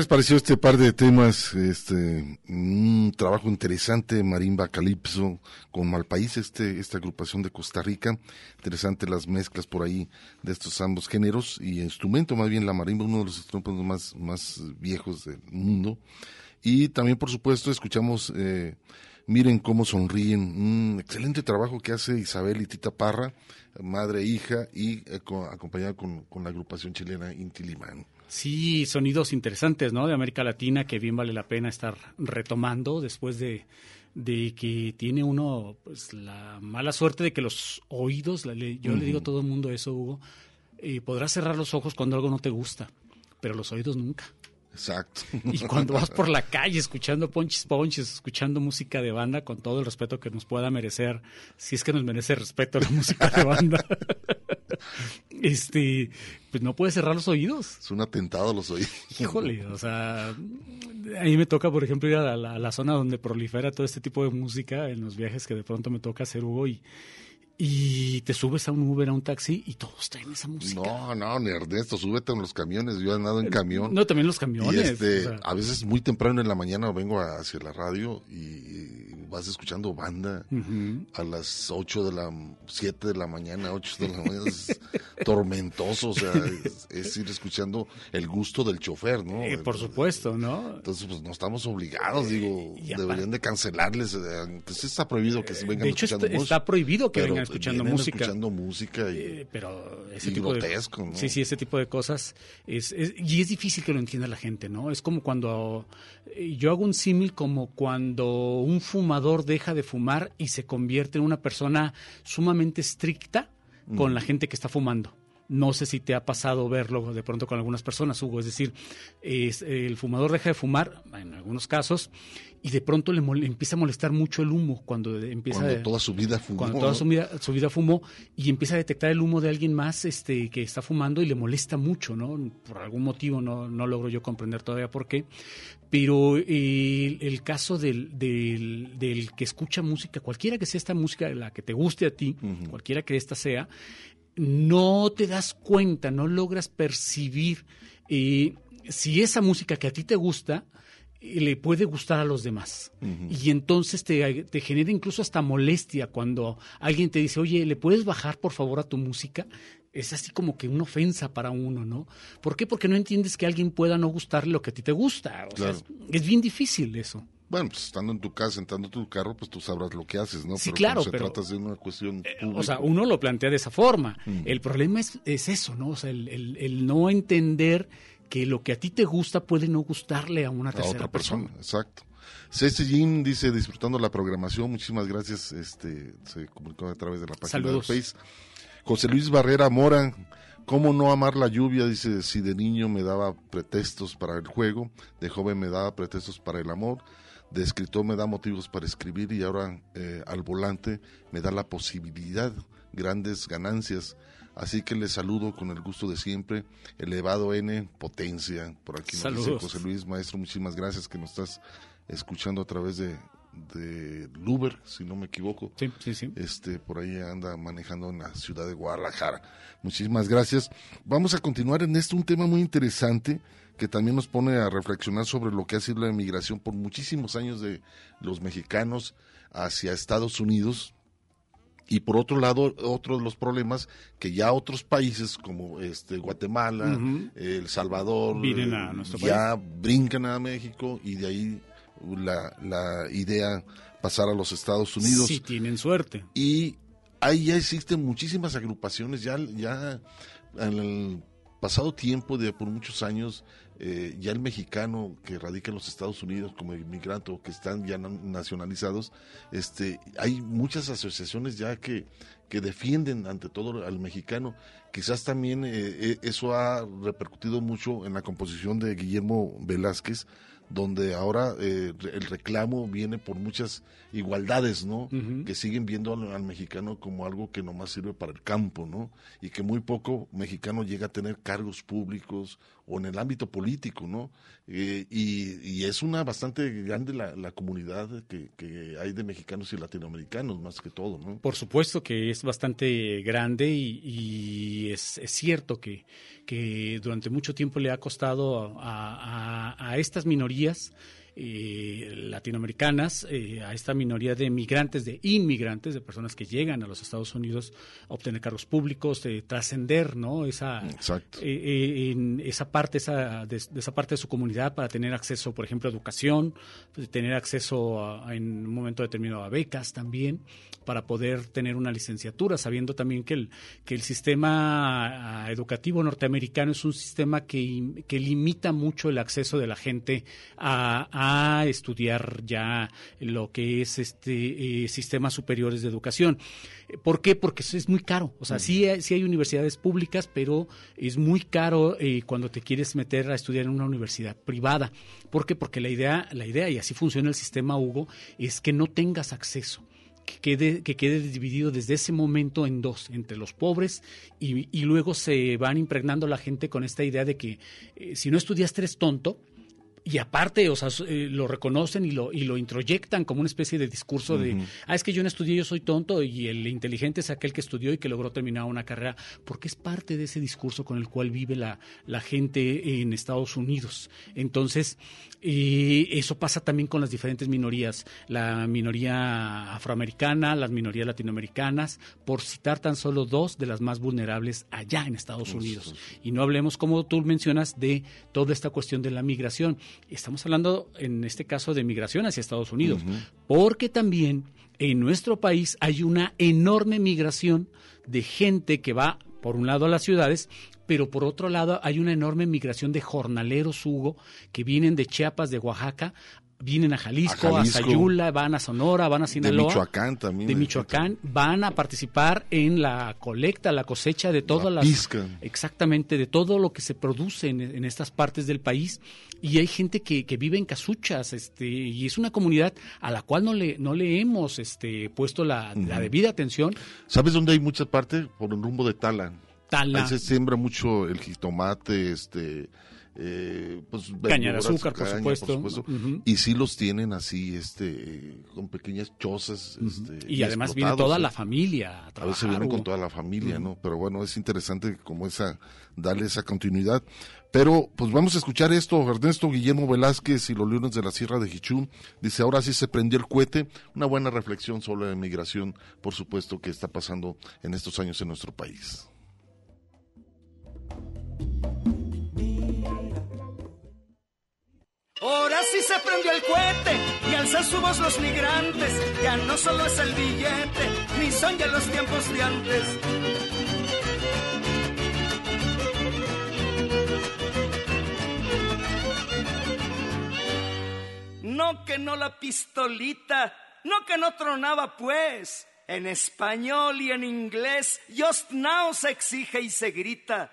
Les pareció este par de temas? Este, un trabajo interesante, Marimba Calipso con Malpaís, este, esta agrupación de Costa Rica. Interesante las mezclas por ahí de estos ambos géneros y instrumento, más bien la marimba, uno de los instrumentos más, más viejos del mundo. Y también, por supuesto, escuchamos eh, Miren cómo sonríen, un excelente trabajo que hace Isabel y Tita Parra, madre e hija, y eh, co- acompañada con, con la agrupación chilena Inti Limán. Sí, sonidos interesantes, ¿no? De América Latina que bien vale la pena estar retomando después de de que tiene uno pues la mala suerte de que los oídos, la- yo le digo a todo el mundo eso, Hugo, eh, podrás cerrar los ojos cuando algo no te gusta, pero los oídos nunca. Exacto. Y cuando vas por la calle escuchando ponches ponches, escuchando música de banda, con todo el respeto que nos pueda merecer, si es que nos merece respeto la (laughs) música de banda, (laughs) este, pues no puedes cerrar los oídos. Es un atentado a los oídos. Híjole, o sea, a mí me toca, por ejemplo, ir a la, a la zona donde prolifera todo este tipo de música en los viajes que de pronto me toca hacer, Hugo, y, y te subes a un Uber, a un taxi, y todos traen esa música. No, no, ni Ernesto, súbete en los camiones. Yo he andado en camión. No, también los camiones. Y este, o sea. a veces muy temprano en la mañana vengo hacia la radio y vas escuchando banda a las 8 de la 7 de la mañana, 8 de la (laughs) mañana es tormentoso, o sea, es, es ir escuchando el gusto del chofer, ¿no? Eh, por supuesto, ¿no? Entonces, pues no estamos obligados, digo, Y aparte- deberían de cancelarles, eh, entonces está prohibido que vengan De hecho, escuchando está, música. está prohibido que vengan escuchando vienen música. escuchando música y, Eh, pero ese y tipo grotesco, de ¿no? sí sí ese tipo de cosas es, es- y es difícil que lo entienda la gente no es como cuando eh, yo hago un símil como cuando un fumador deja de fumar y se convierte en una persona sumamente estricta con Mm. la gente que está fumando no sé si te ha pasado verlo de pronto con algunas personas, Hugo. Es decir, es- el fumador deja de fumar, en algunos casos, y de pronto le, empieza a molestar mucho el humo cuando empieza Cuando toda su vida fumó, Cuando toda su vida, su vida fumó y empieza a detectar el humo de alguien más este, que está fumando y le molesta mucho, ¿no? Por algún motivo, no, no logro yo comprender todavía por qué. Pero el, el caso del, del, del que escucha música, cualquiera que sea esta música, la que te guste a ti, cualquiera que esta sea, no te das cuenta, no logras percibir eh, si esa música que a ti te gusta eh, le puede gustar a los demás. Y entonces te, te genera incluso hasta molestia cuando alguien te dice, oye, ¿le puedes bajar por favor a tu música? Es así como que una ofensa para uno, ¿no? ¿Por qué? Porque no entiendes que alguien pueda no gustarle lo que a ti te gusta. O sea, es bien difícil eso. Bueno, pues estando en tu casa, sentando en tu carro, pues tú sabrás lo que haces, ¿no? Sí, pero claro, se pero- trata de una cuestión O sea, uno lo plantea de esa forma. Mm. El problema es, es eso, ¿no? O sea, el, el- el no entender que lo que a ti te gusta puede no gustarle a una a tercera otra persona. persona, exacto. Ceci Jim dice, disfrutando la programación, muchísimas gracias, este, se comunicó a través de la página Saludos. de Face. José Luis Barrera Mora, ¿cómo no amar la lluvia? Dice, si de niño me daba pretextos para el juego, de joven me daba pretextos para el amor, de escritor me da motivos para escribir y ahora eh, al volante me da la posibilidad, grandes ganancias. Así que le saludo con el gusto de siempre. Elevado N, potencia. Por aquí nos dice. José Luis, maestro, muchísimas gracias que nos estás escuchando a través de, de Uber, si no me equivoco. Sí, sí, sí. Este, por ahí anda manejando en la ciudad de Guadalajara. Muchísimas gracias. Vamos a continuar en esto, un tema muy interesante que también nos pone a reflexionar sobre lo que ha sido la emigración por muchísimos años de los mexicanos hacia Estados Unidos. Y por otro lado, otro de los problemas que ya otros países como este Guatemala. El Salvador, a eh, ya brincan a México y de ahí la, la idea pasar a los Estados Unidos. Si tienen suerte. Y ahí ya existen muchísimas agrupaciones, ya, ya en el pasado tiempo de por muchos años, eh, ya el mexicano que radica en los Estados Unidos como inmigrante o que están ya na- nacionalizados, este, hay muchas asociaciones ya que, que defienden ante todo al mexicano. Quizás también eh, eh, eso ha repercutido mucho en la composición de Guillermo Velázquez, donde ahora eh, el reclamo viene por muchas igualdades, ¿no? Que siguen viendo al, al mexicano como algo que nomás sirve para el campo, ¿no? Y que muy poco mexicano llega a tener cargos públicos o en el ámbito político, ¿no? Eh, y, es una bastante grande la, comunidad que, hay de mexicanos y latinoamericanos, más que todo, ¿no? Por supuesto que es bastante grande y, es, cierto que, durante mucho tiempo le ha costado a estas minorías eh, latinoamericanas, eh, a esta minoría de migrantes, de inmigrantes, de personas que llegan a los Estados Unidos a obtener cargos públicos, de trascender, ¿no? Esa, eh, eh, en esa parte, esa, de, de esa parte de su comunidad para tener acceso, por ejemplo, a educación, de tener acceso a- en un momento determinado a becas también, para poder tener una licenciatura, sabiendo también que el, que el sistema educativo norteamericano es un sistema que, que limita mucho el acceso de la gente a, a a estudiar ya lo que es este eh, sistemas superiores de educación. ¿Por qué? Porque es muy caro. O sea, sí, hay- sí hay universidades públicas, pero es muy caro eh, cuando te quieres meter a estudiar en una universidad privada. ¿Por qué? Porque la idea, la idea, y así funciona el sistema Hugo, es que no tengas acceso. Que quede, que quede dividido desde ese momento en dos, entre los pobres y, y luego se van impregnando la gente con esta idea de que eh, si no estudiaste eres tonto, y aparte, o sea, eh, lo reconocen y lo, y lo introyectan como una especie de discurso de, ah, es que yo no estudié, yo soy tonto, y el inteligente es aquel que estudió y que logró terminar una carrera, porque es parte de ese discurso con el cual vive la, la gente en Estados Unidos. Entonces, eh, eso pasa también con las diferentes minorías, la minoría afroamericana, las minorías latinoamericanas, por citar tan solo dos de las más vulnerables allá en Estados Unidos. Y no hablemos, como tú mencionas, de toda esta cuestión de la migración. Estamos hablando, en este caso, de migración hacia Estados Unidos, porque también en nuestro país hay una enorme migración de gente que va, por un lado, a las ciudades, pero por otro lado hay una enorme migración de jornaleros, Hugo, que vienen de Chiapas, de Oaxaca, vienen a Jalisco, a, Jalisco. Sayula, van a Sonora, van a De Sinaloa. Michoacán también. De Michoacán, van a participar en la colecta, la cosecha de todas las... pizca. Exactamente, de todo lo que se produce en, en estas partes del país. Y hay gente que, que vive en casuchas, este, y es una comunidad a la cual no le, no le hemos este, puesto la, la debida atención. ¿Sabes dónde hay mucha parte? Por el rumbo de Tala. Tala. Ahí se siembra mucho el jitomate, este... eh, pues, Caña de verduras, azúcar, por supuesto. Y sí los tienen así, este, con pequeñas chozas. este, Y además viene explotados, toda ¿eh? la familia a A veces trabajar, vienen con toda la familia, ¿no? Pero bueno, es interesante como esa, darle esa continuidad. Pero, pues vamos a escuchar esto, Ernesto Guillermo Velázquez y los Leones de la Sierra de Jichú. Dice, ahora sí se prendió el cohete. Una buena reflexión sobre la migración, por supuesto, que está pasando en estos años en nuestro país. Ahora sí se prendió el cohete y alza su voz los migrantes. Ya no solo es el billete, ni son ya los tiempos de antes. No que no la pistolita, no que no tronaba pues. En español y en inglés, just now se exige y se grita.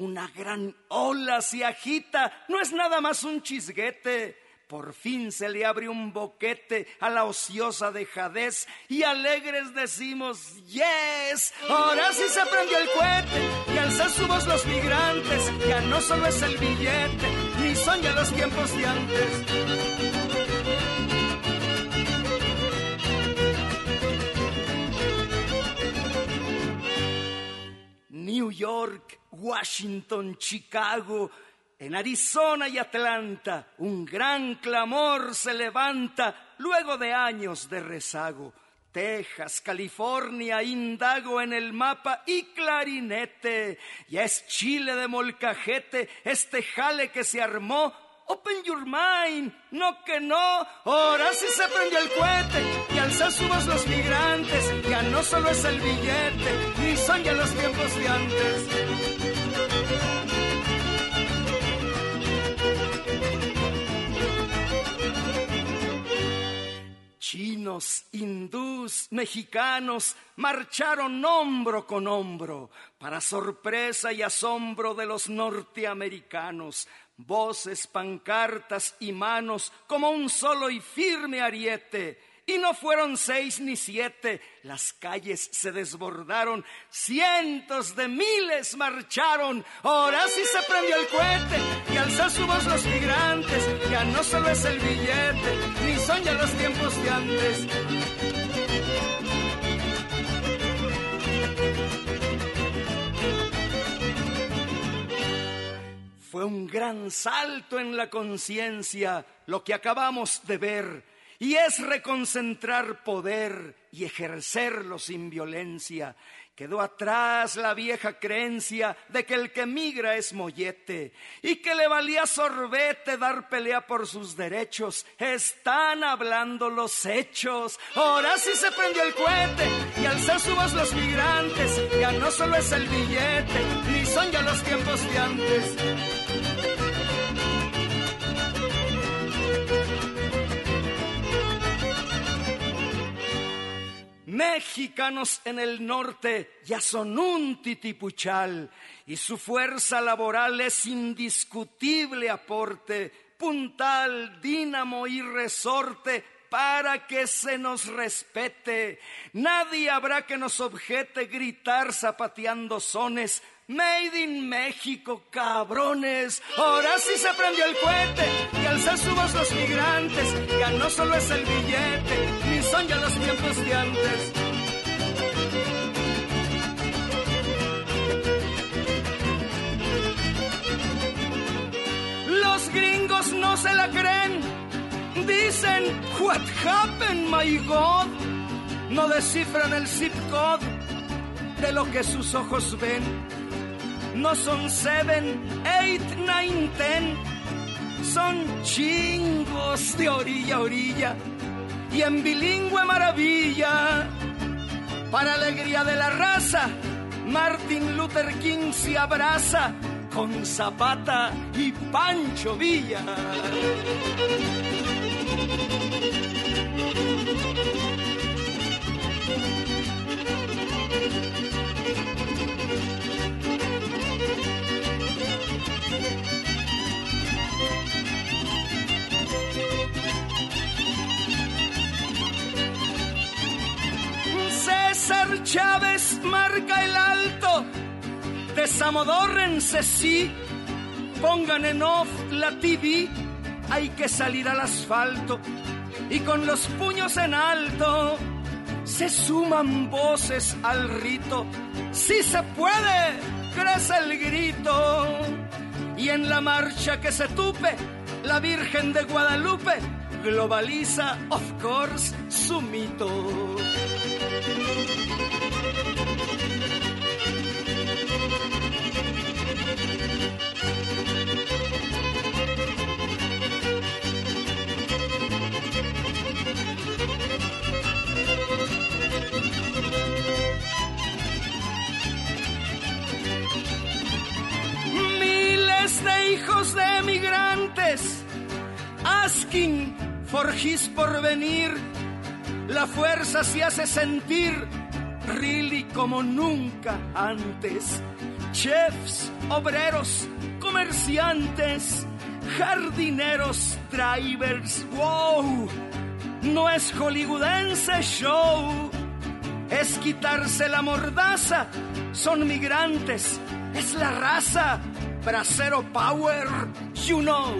Una gran ola se agita, no es nada más un chisguete. Por fin se le abre un boquete a la ociosa dejadez y alegres decimos yes. Ahora sí se prendió el cohete y alza su voz los migrantes. Ya no solo es el billete, ni son ya los tiempos de antes. New York, Washington, Chicago, en Arizona y Atlanta, un gran clamor se levanta luego de años de rezago. Texas, California, indago en el mapa y clarinete. Ya es Chile de molcajete, este jale que se armó. Open your mind, no que no. Ahora sí se prendió el cohete y alza su voz los migrantes. Ya no solo es el billete, ni son ya los tiempos de antes. Chinos, hindús, mexicanos marcharon hombro con hombro para sorpresa y asombro de los norteamericanos. Voces, pancartas y manos como un solo y firme ariete. Y no fueron seis ni siete, las calles se desbordaron, cientos de miles marcharon. Ahora sí se prendió el cohete y alzó su voz los migrantes. Ya no solo es el billete, ni son ya los tiempos de antes. Fue un gran salto en la conciencia lo que acabamos de ver y es reconcentrar poder y ejercerlo sin violencia. Quedó atrás la vieja creencia de que el que migra es mollete y que le valía sorbete dar pelea por sus derechos. Están hablando los hechos. Ahora sí se prendió el cohete y alzó su voz los migrantes. Ya no solo es el billete, ni son ya los tiempos de antes. Mexicanos en el norte ya son un titipuchal y su fuerza laboral es indiscutible aporte, puntal, dínamo y resorte para que se nos respete. Nadie habrá que nos objete gritar zapateando sones Made in México, cabrones. Ahora sí se prendió el cohete y alza su voz los migrantes. Ya no solo es el billete, ni son ya los tiempos de antes. Los gringos no se la creen. Dicen, what happened, my God? No descifran el zip code de lo que sus ojos ven. No son seven, eight, nine, ten. Son chingos de orilla a orilla. Y en bilingüe maravilla. Para alegría de la raza, Martin Luther King se abraza con Zapata y Pancho Villa. César Chávez marca el alto. Desamodórrense sí. Pongan en off la TV. Hay que salir al asfalto. Y con los puños en alto se suman voces al rito. Si se puede, crece el grito. Y en la marcha que se tupe, la Virgen de Guadalupe globaliza, of course, su mito. Miles de hijos de emigrantes asking for his porvenir. La fuerza se hace sentir, really como nunca antes. Chefs, obreros, comerciantes, jardineros, drivers, wow. No es hollywoodense show, es quitarse la mordaza. Son migrantes, es la raza. Bracero power, you know.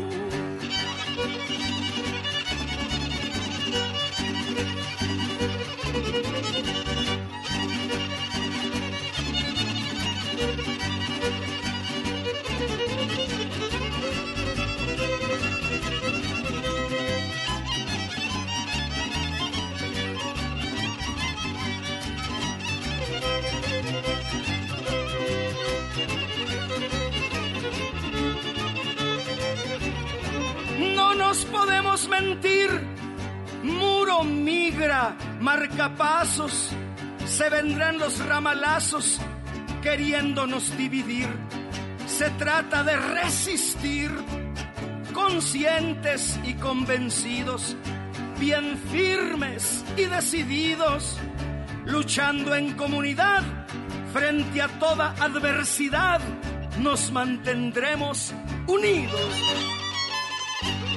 Nos podemos mentir. Muro migra, marcapasos. Se vendrán los ramalazos queriéndonos dividir. Se trata de resistir, conscientes y convencidos, bien firmes y decididos, luchando en comunidad frente a toda adversidad. Nos mantendremos unidos.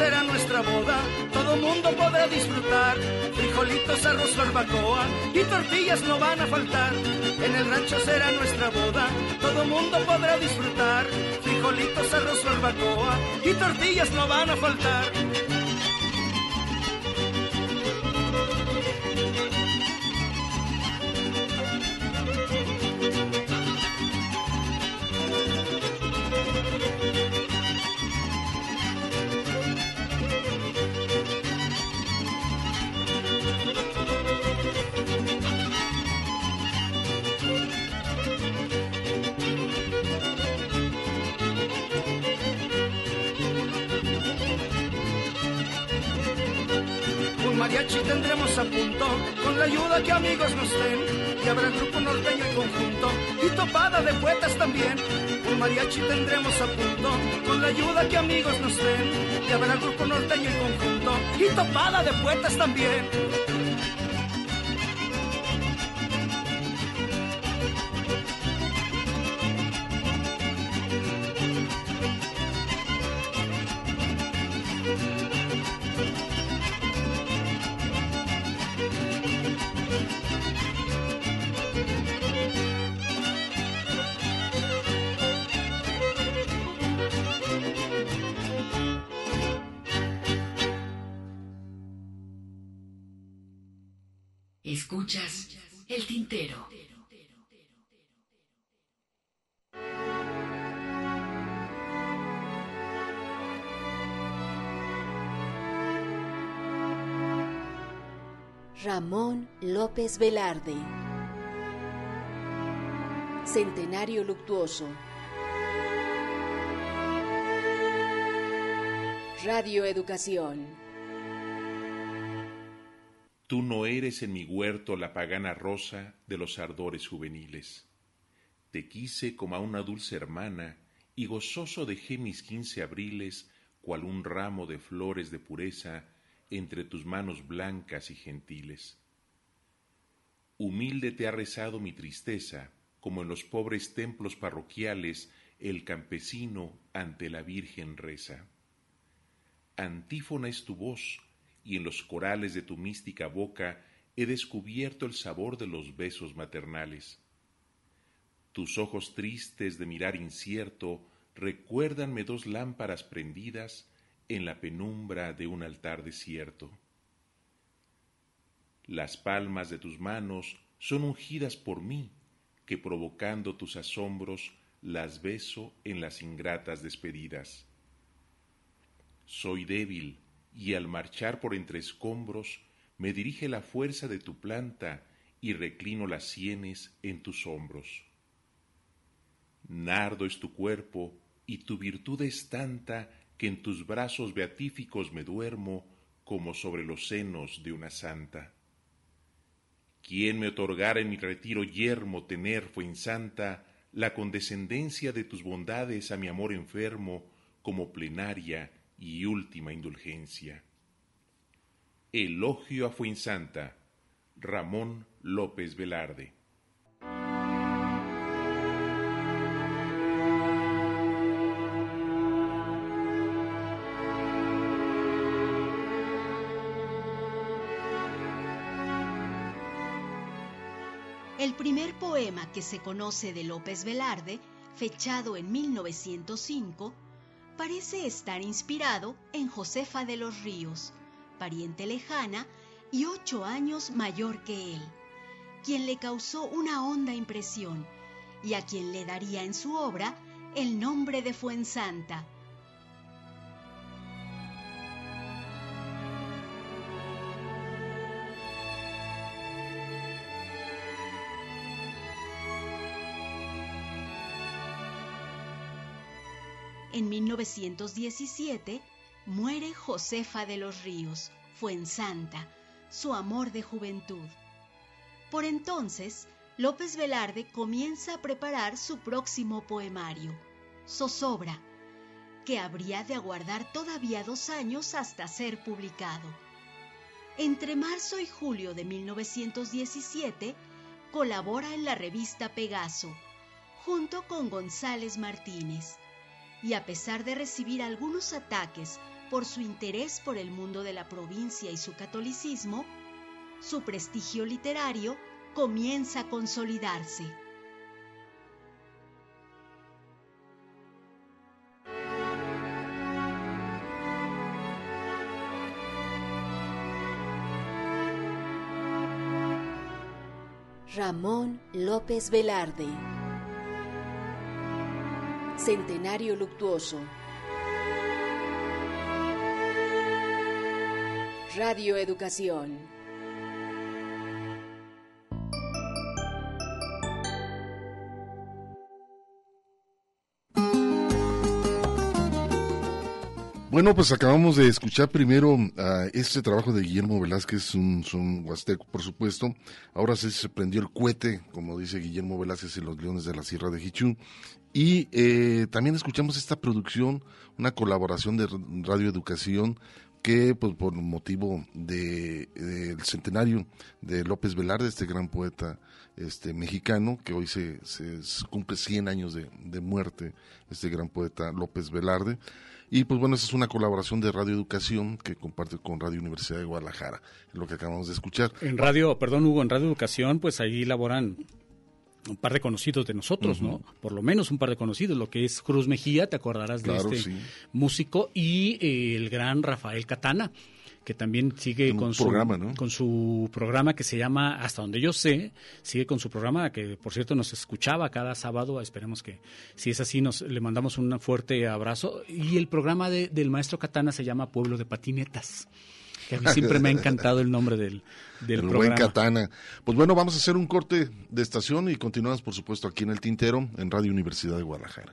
será nuestra boda, todo mundo podrá disfrutar. Frijolitos, arroz, barbacoa y tortillas no van a faltar. En el rancho será nuestra boda, todo mundo podrá disfrutar. Frijolitos, arroz, barbacoa y tortillas no van a faltar. Den. Y habrá grupo norteño y conjunto, y topada de poetas también. López Velarde. Centenario Luctuoso. Radio Educación. Tú no eres en mi huerto la pagana rosa de los ardores juveniles. Te quise como a una dulce hermana y gozoso dejé mis quince abriles cual un ramo de flores de pureza entre tus manos blancas y gentiles. Humilde te ha rezado mi tristeza, como en los pobres templos parroquiales el campesino ante la Virgen reza. Antífona es tu voz, y en los corales de tu mística boca he descubierto el sabor de los besos maternales. Tus ojos tristes de mirar incierto recuérdanme dos lámparas prendidas en la penumbra de un altar desierto. Las palmas de tus manos son ungidas por mí, que provocando tus asombros las beso en las ingratas despedidas. Soy débil, y al marchar por entre escombros me dirige la fuerza de tu planta y reclino las sienes en tus hombros. Nardo es tu cuerpo y tu virtud es tanta que en tus brazos beatíficos me duermo como sobre los senos de una santa. ¿Quién me otorgara en mi retiro yermo tener santa la condescendencia de tus bondades a mi amor enfermo como plenaria y última indulgencia? Elogio a Fuensanta, Ramón López Velarde. Primer poema que se conoce de López Velarde, fechado en 1905, parece estar inspirado en Josefa de los Ríos, pariente lejana y ocho años mayor que él, quien le causó una honda impresión y a quien le daría en su obra el nombre de Fuensanta. En 1917 muere Josefa de los Ríos, Fuensanta, su amor de juventud. Por entonces, López Velarde comienza a preparar su próximo poemario, Zozobra, que habría de aguardar todavía dos años hasta ser publicado. Entre marzo y julio de 1917, colabora en la revista Pegaso, junto con González Martínez y a pesar de recibir algunos ataques por su interés por el mundo de la provincia y su catolicismo, su prestigio literario comienza a consolidarse. Ramón López Velarde Centenario Luctuoso. Radio Educación. Bueno, pues acabamos de escuchar primero a este trabajo de Guillermo Velázquez, un son huasteco, por supuesto. Ahora se prendió el cohete, como dice Guillermo Velázquez y los Leones de la Sierra de Hichú. Y eh, también escuchamos esta producción, una colaboración de Radio Educación que pues por motivo de, del centenario de López Velarde, este gran poeta este mexicano, que hoy se, se cumple 100 años de, de, muerte, este gran poeta López Velarde. Y pues bueno, esa es una colaboración de Radio Educación que comparte con Radio Universidad de Guadalajara, lo que acabamos de escuchar. En radio, perdón Hugo, en Radio Educación, pues ahí laboran un par de conocidos de nosotros, ¿no? Por lo menos un par de conocidos, lo que es Cruz Mejía, te acordarás de este músico, y eh, el gran Rafael Catana, que también sigue con su, programa, con su programa que se llama, hasta donde yo sé, sigue con su programa, que por cierto nos escuchaba cada sábado, esperemos que si es así, nos le mandamos un fuerte abrazo, y el programa de, del maestro Catana se llama Pueblo de Patinetas que a mí siempre me ha encantado el nombre del, del el programa. buen Katana. Pues bueno, vamos a hacer un corte de estación y continuamos, por supuesto, aquí en El Tintero, en Radio Universidad de Guadalajara.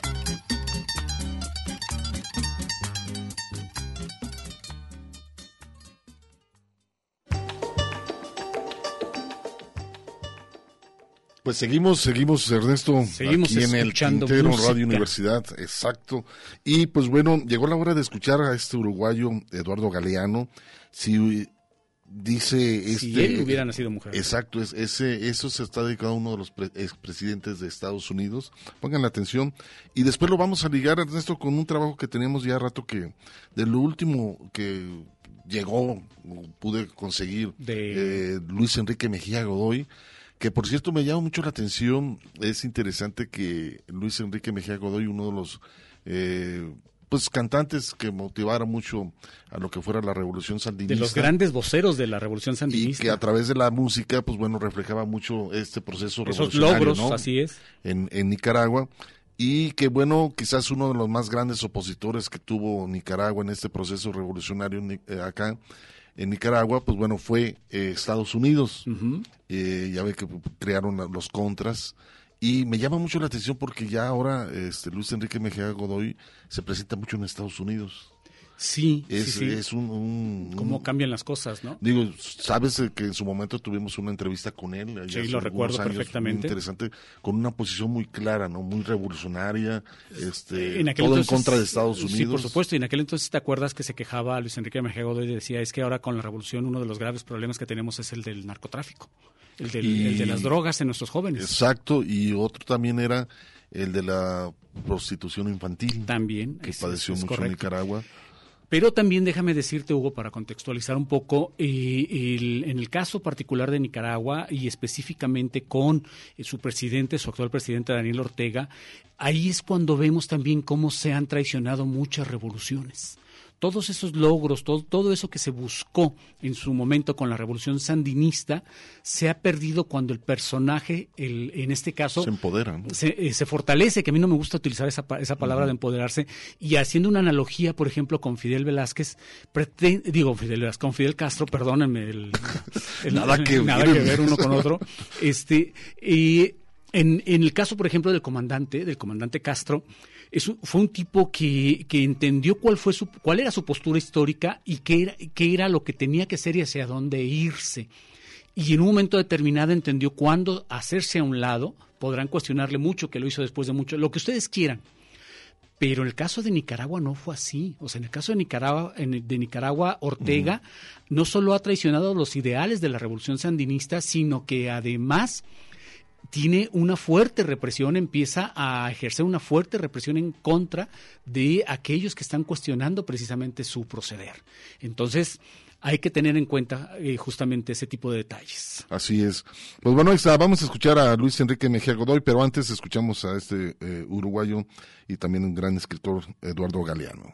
Pues seguimos, seguimos, Ernesto, Seguimos aquí en el Tintero música. Radio Universidad, exacto. Y pues bueno, llegó la hora de escuchar a este uruguayo, Eduardo Galeano. Si dice este... Si él hubiera nacido mujer. Exacto, es, ese, eso se está dedicado a uno de los pre- expresidentes de Estados Unidos. Pongan la atención. Y después lo vamos a ligar, Ernesto, con un trabajo que teníamos ya rato que, de lo último que llegó, pude conseguir, De- eh, Luis Enrique Mejía Godoy, que por cierto me llama mucho la atención, es interesante que Luis Enrique Mejía Godoy, uno de los eh, pues cantantes que motivara mucho a lo que fuera la revolución sandinista. De los grandes voceros de la Revolución y Sandinista. que a través de la música, pues bueno, reflejaba mucho este proceso Esos revolucionario, logros, ¿no? así es. En, en Nicaragua. Y que bueno, quizás uno de los más grandes opositores que tuvo Nicaragua en este proceso revolucionario eh, acá en Nicaragua, pues bueno, fue eh, Estados Unidos. Eh, ya ve que crearon los contras. Y me llama mucho la atención porque ya ahora este, Luis Enrique Mejía Godoy se presenta mucho en Estados Unidos. Sí, Es, sí, sí. es un, un- Cómo cambian las cosas, ¿no? Digo, sabes eh, que en su momento tuvimos una entrevista con él. Sí, lo recuerdo años, perfectamente. Muy interesante, con una posición muy clara, ¿no? Muy revolucionaria, este, En aquel todo entonces- en contra de Estados Unidos. Sí, por supuesto. Y en aquel entonces te acuerdas que se quejaba Luis Enrique Mejía Godoy y decía, es que ahora con la revolución uno de los graves problemas que tenemos es el del narcotráfico, el, del- Y- el de las drogas en nuestros jóvenes. Exacto, y otro también era el de la prostitución infantil. También. Que es- padeció es mucho en. Nicaragua. Pero también déjame decirte, Hugo, para contextualizar un poco, eh, el- en el caso particular de Nicaragua y específicamente con eh, su presidente, su actual presidente Daniel Ortega, ahí es cuando vemos también cómo se han traicionado muchas revoluciones. Todos esos logros, todo, todo eso que se buscó en su momento con la revolución sandinista, se ha perdido cuando el personaje, el, en este caso, Se empodera, ¿no? se, eh, se fortalece, que a mí no me gusta utilizar esa, pa- esa palabra de empoderarse, y haciendo una analogía, por ejemplo, con Fidel Velázquez, digo Fidel Velázquez, con Fidel Castro, perdónenme, el, (laughs) el- Nada que (laughs) nada ver. que ver uno con otro. Este, y en, en el caso, por ejemplo, del comandante, del comandante Castro, es un- fue un tipo que, que entendió cuál fue su, cuál era su postura histórica y qué era, qué era lo que tenía que hacer y hacia dónde irse y en un momento determinado entendió cuándo hacerse a un lado, podrán cuestionarle mucho, que lo hizo después de mucho, lo que ustedes quieran. Pero en el caso de Nicaragua no fue así. O sea, en el caso de Nicaragua, en el- de Nicaragua Ortega no solo ha traicionado los ideales de la revolución sandinista, sino que además tiene una fuerte represión, empieza a ejercer una fuerte represión en contra de aquellos que están cuestionando precisamente su proceder. Entonces, hay que tener en cuenta eh, justamente ese tipo de detalles. Así es. Pues bueno, está. vamos a escuchar a Luis Enrique Mejía Godoy, pero antes escuchamos a este eh, uruguayo y también un gran escritor, Eduardo Galeano.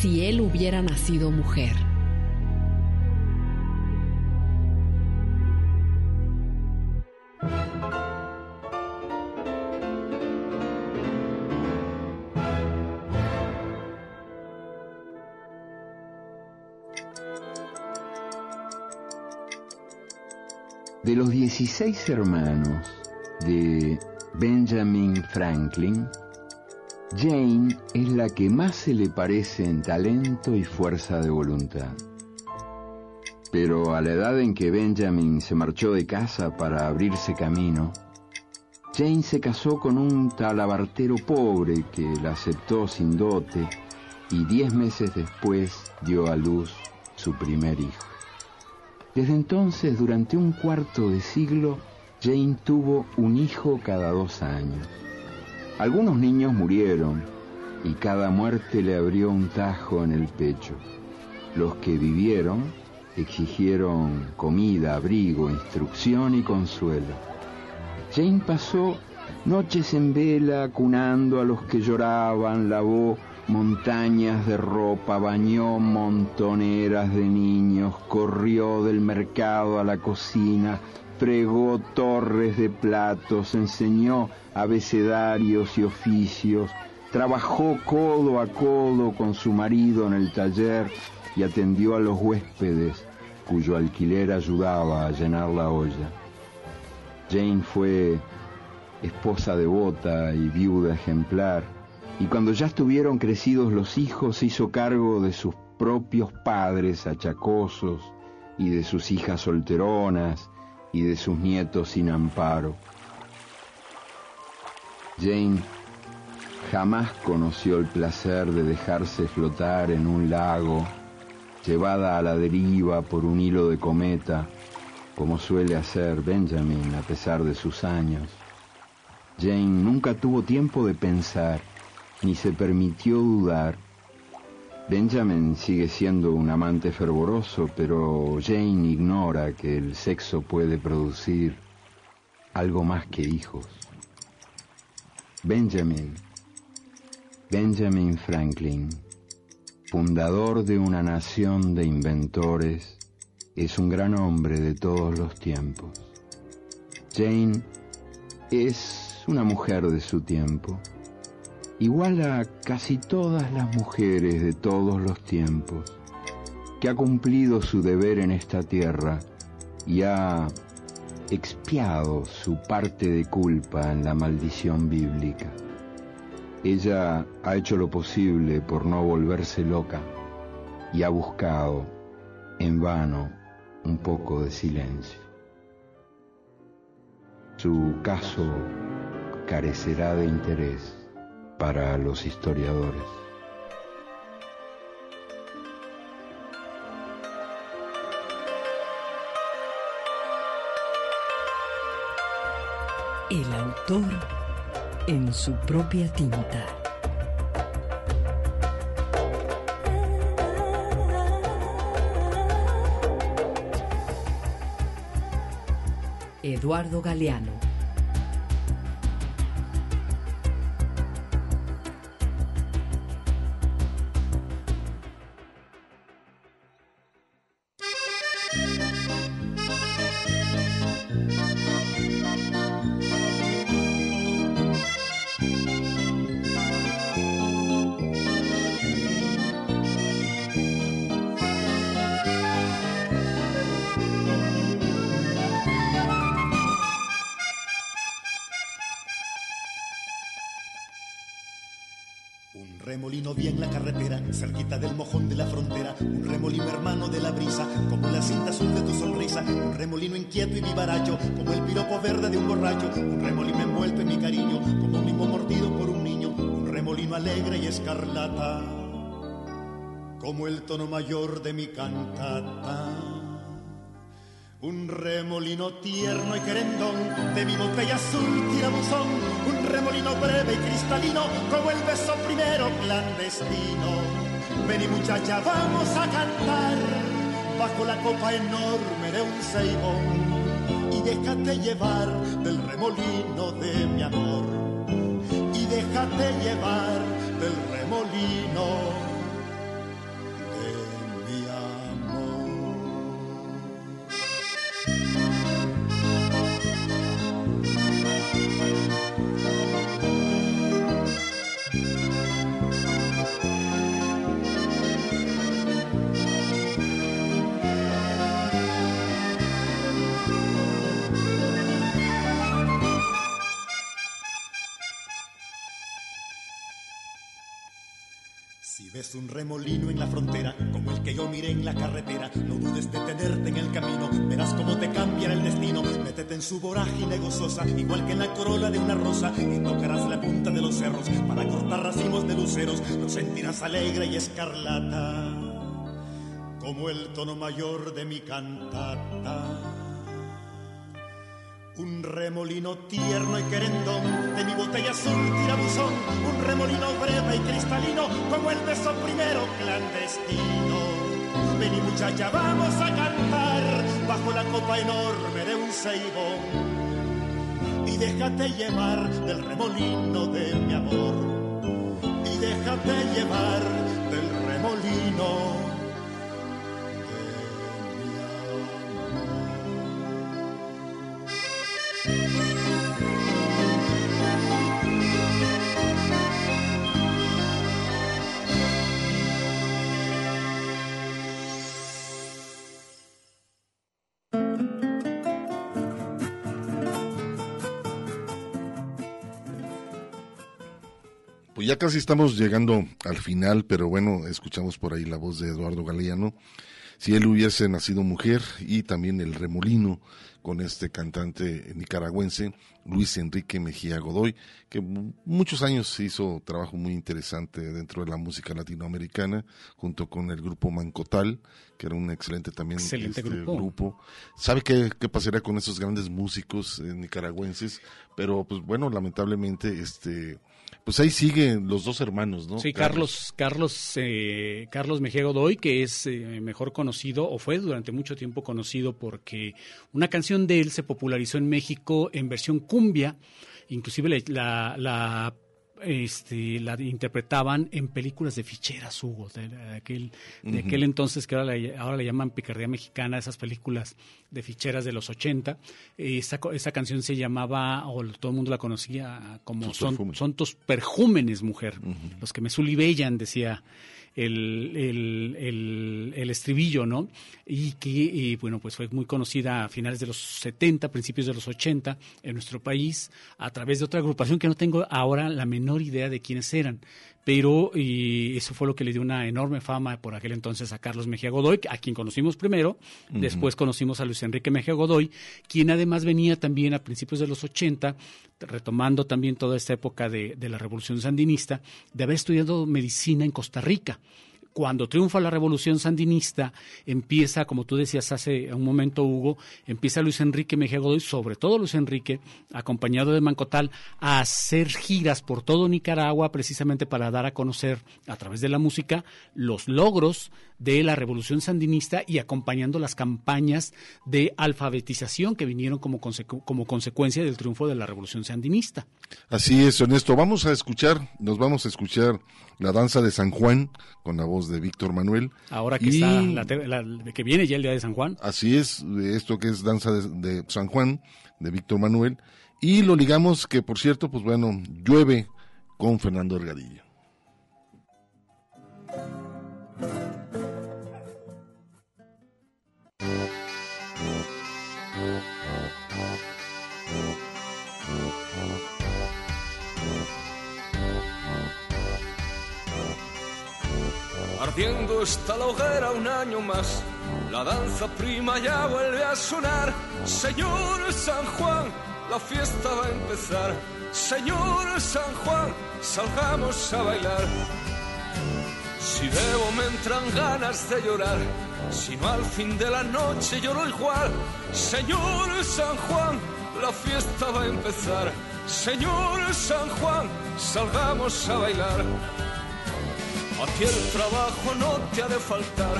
Si él hubiera nacido mujer. De los 16 hermanos de Benjamin Franklin, Jane es la que más se le parece en talento y fuerza de voluntad. Pero a la edad en que Benjamin se marchó de casa para abrirse camino, Jane se casó con un talabartero pobre que la aceptó sin dote y diez meses después dio a luz su primer hijo. Desde entonces, durante un cuarto de siglo, Jane tuvo un hijo cada dos años. Algunos niños murieron y cada muerte le abrió un tajo en el pecho. Los que vivieron exigieron comida, abrigo, instrucción y consuelo. Jane pasó noches en vela cunando a los que lloraban, lavó montañas de ropa, bañó montoneras de niños, corrió del mercado a la cocina, fregó torres de platos, enseñó abecedarios y oficios, trabajó codo a codo con su marido en el taller y atendió a los huéspedes cuyo alquiler ayudaba a llenar la olla. Jane fue esposa devota y viuda ejemplar, y cuando ya estuvieron crecidos los hijos se hizo cargo de sus propios padres achacosos y de sus hijas solteronas y de sus nietos sin amparo. Jane jamás conoció el placer de dejarse flotar en un lago, llevada a la deriva por un hilo de cometa, como suele hacer Benjamin a pesar de sus años. Jane nunca tuvo tiempo de pensar, ni se permitió dudar. Benjamin sigue siendo un amante fervoroso, pero Jane ignora que el sexo puede producir algo más que hijos. Benjamin, Benjamin Franklin, fundador de una nación de inventores, es un gran hombre de todos los tiempos. Jane es una mujer de su tiempo, igual a casi todas las mujeres de todos los tiempos, que ha cumplido su deber en esta tierra y ha expiado su parte de culpa en la maldición bíblica. Ella ha hecho lo posible por no volverse loca y ha buscado en vano un poco de silencio. Su caso carecerá de interés para los historiadores. El autor en su propia tinta. Eduardo Galeano. Como el tono mayor de mi cantata. Un remolino tierno y querendón de mi botella azul tirabuzón, un remolino breve y cristalino como el beso primero clandestino. Ven y muchacha, vamos a cantar bajo la copa enorme de un ceibón y déjate llevar del remolino de mi amor. Y déjate llevar del remolino remolino en la frontera, como el que yo miré en la carretera. No dudes de tenerte en el camino, verás cómo te cambiará el destino. Métete en su vorágine gozosa, igual que en la corola de una rosa, y tocarás la punta de los cerros para cortar racimos de luceros. Lo sentirás alegre y escarlata, como el tono mayor de mi cantata. Un remolino tierno y querendón de mi botella azul tirabuzón, un remolino breve y cristalino como el beso primero clandestino. Ven y muchacha, vamos a cantar bajo la copa enorme de un ceibón. Y déjate llevar del remolino de mi amor. Y déjate llevar del remolino ya casi estamos llegando al final, pero bueno, escuchamos por ahí la voz de Eduardo Galeano. Si él hubiese nacido mujer y también el remolino con este cantante nicaragüense, Luis Enrique Mejía Godoy, que muchos años hizo trabajo muy interesante dentro de la música latinoamericana, junto con el grupo Mancotal, que era un excelente también excelente este grupo. ¿Sabe qué, qué pasaría con esos grandes músicos eh, nicaragüenses? Pero pues bueno, lamentablemente este pues ahí siguen los dos hermanos, ¿no? Sí, Carlos, Carlos, eh, Carlos Mejía Godoy, que es eh, mejor conocido, o fue durante mucho tiempo conocido porque una canción de él se popularizó en México en versión cumbia, inclusive la, la este, la interpretaban en películas de ficheras, Hugo, de, aquel, de aquel entonces que ahora le, ahora le llaman Picardía Mexicana, esas películas de ficheras de los 80. Esa, esa canción se llamaba, o todo el mundo la conocía como son, son, tus perjúmenes, mujer, los que me sulibellan, decía el, el, el, estribillo, ¿no? Y que, bueno, pues fue muy conocida a finales de los 70, principios de los 80 en nuestro país, a través de otra agrupación que no tengo ahora la menor idea de quiénes eran, pero y eso fue lo que le dio una enorme fama por aquel entonces a Carlos Mejía Godoy, a quien conocimos primero, después conocimos a Luis Enrique Mejía Godoy, quien además venía también a principios de los 80, retomando también toda esta época de, de la revolución sandinista, de haber estudiado medicina en Costa Rica cuando triunfa la revolución sandinista, empieza, como tú decías hace un momento, Hugo, empieza Luis Enrique Mejía Godoy, sobre todo Luis Enrique, acompañado de Mancotal, a hacer giras por todo Nicaragua precisamente para dar a conocer a través de la música los logros de la revolución sandinista y acompañando las campañas de alfabetización que vinieron como, como consecuencia del triunfo de la revolución sandinista. Así es, Ernesto. Vamos a escuchar, nos vamos a escuchar la danza de San Juan con la voz de Víctor Manuel. Ahora que está, que viene ya el día de San Juan. Así es, esto que es danza de, San Juan de Víctor Manuel. Y lo ligamos que, por cierto, pues bueno, llueve con Fernando Ergadillo. Ardiendo está la hoguera un año más, la danza prima ya vuelve a sonar. Señor San Juan, la fiesta va a empezar. Señor San Juan, salgamos a bailar. Si debo me entran ganas de llorar, si no al fin de la noche lloro igual. Señor San Juan, la fiesta va a empezar. Señor San Juan, salgamos a bailar. A el trabajo no te ha de faltar,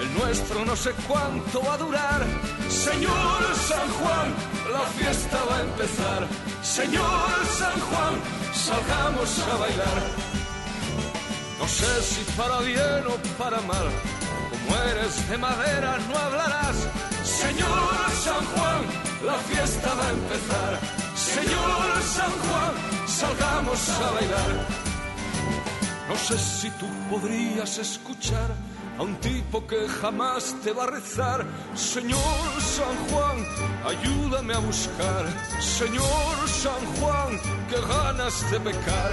el nuestro no sé cuánto va a durar. Señor San Juan, la fiesta va a empezar. Señor San Juan, salgamos a bailar. No sé si para bien o para mal, como eres de madera no hablarás. Señor San Juan, la fiesta va a empezar. Señor San Juan, salgamos a bailar. No sé si tú podrías escuchar a un tipo que jamás te va a rezar. Señor San Juan, ayúdame a buscar. Señor San Juan, qué ganas de pecar.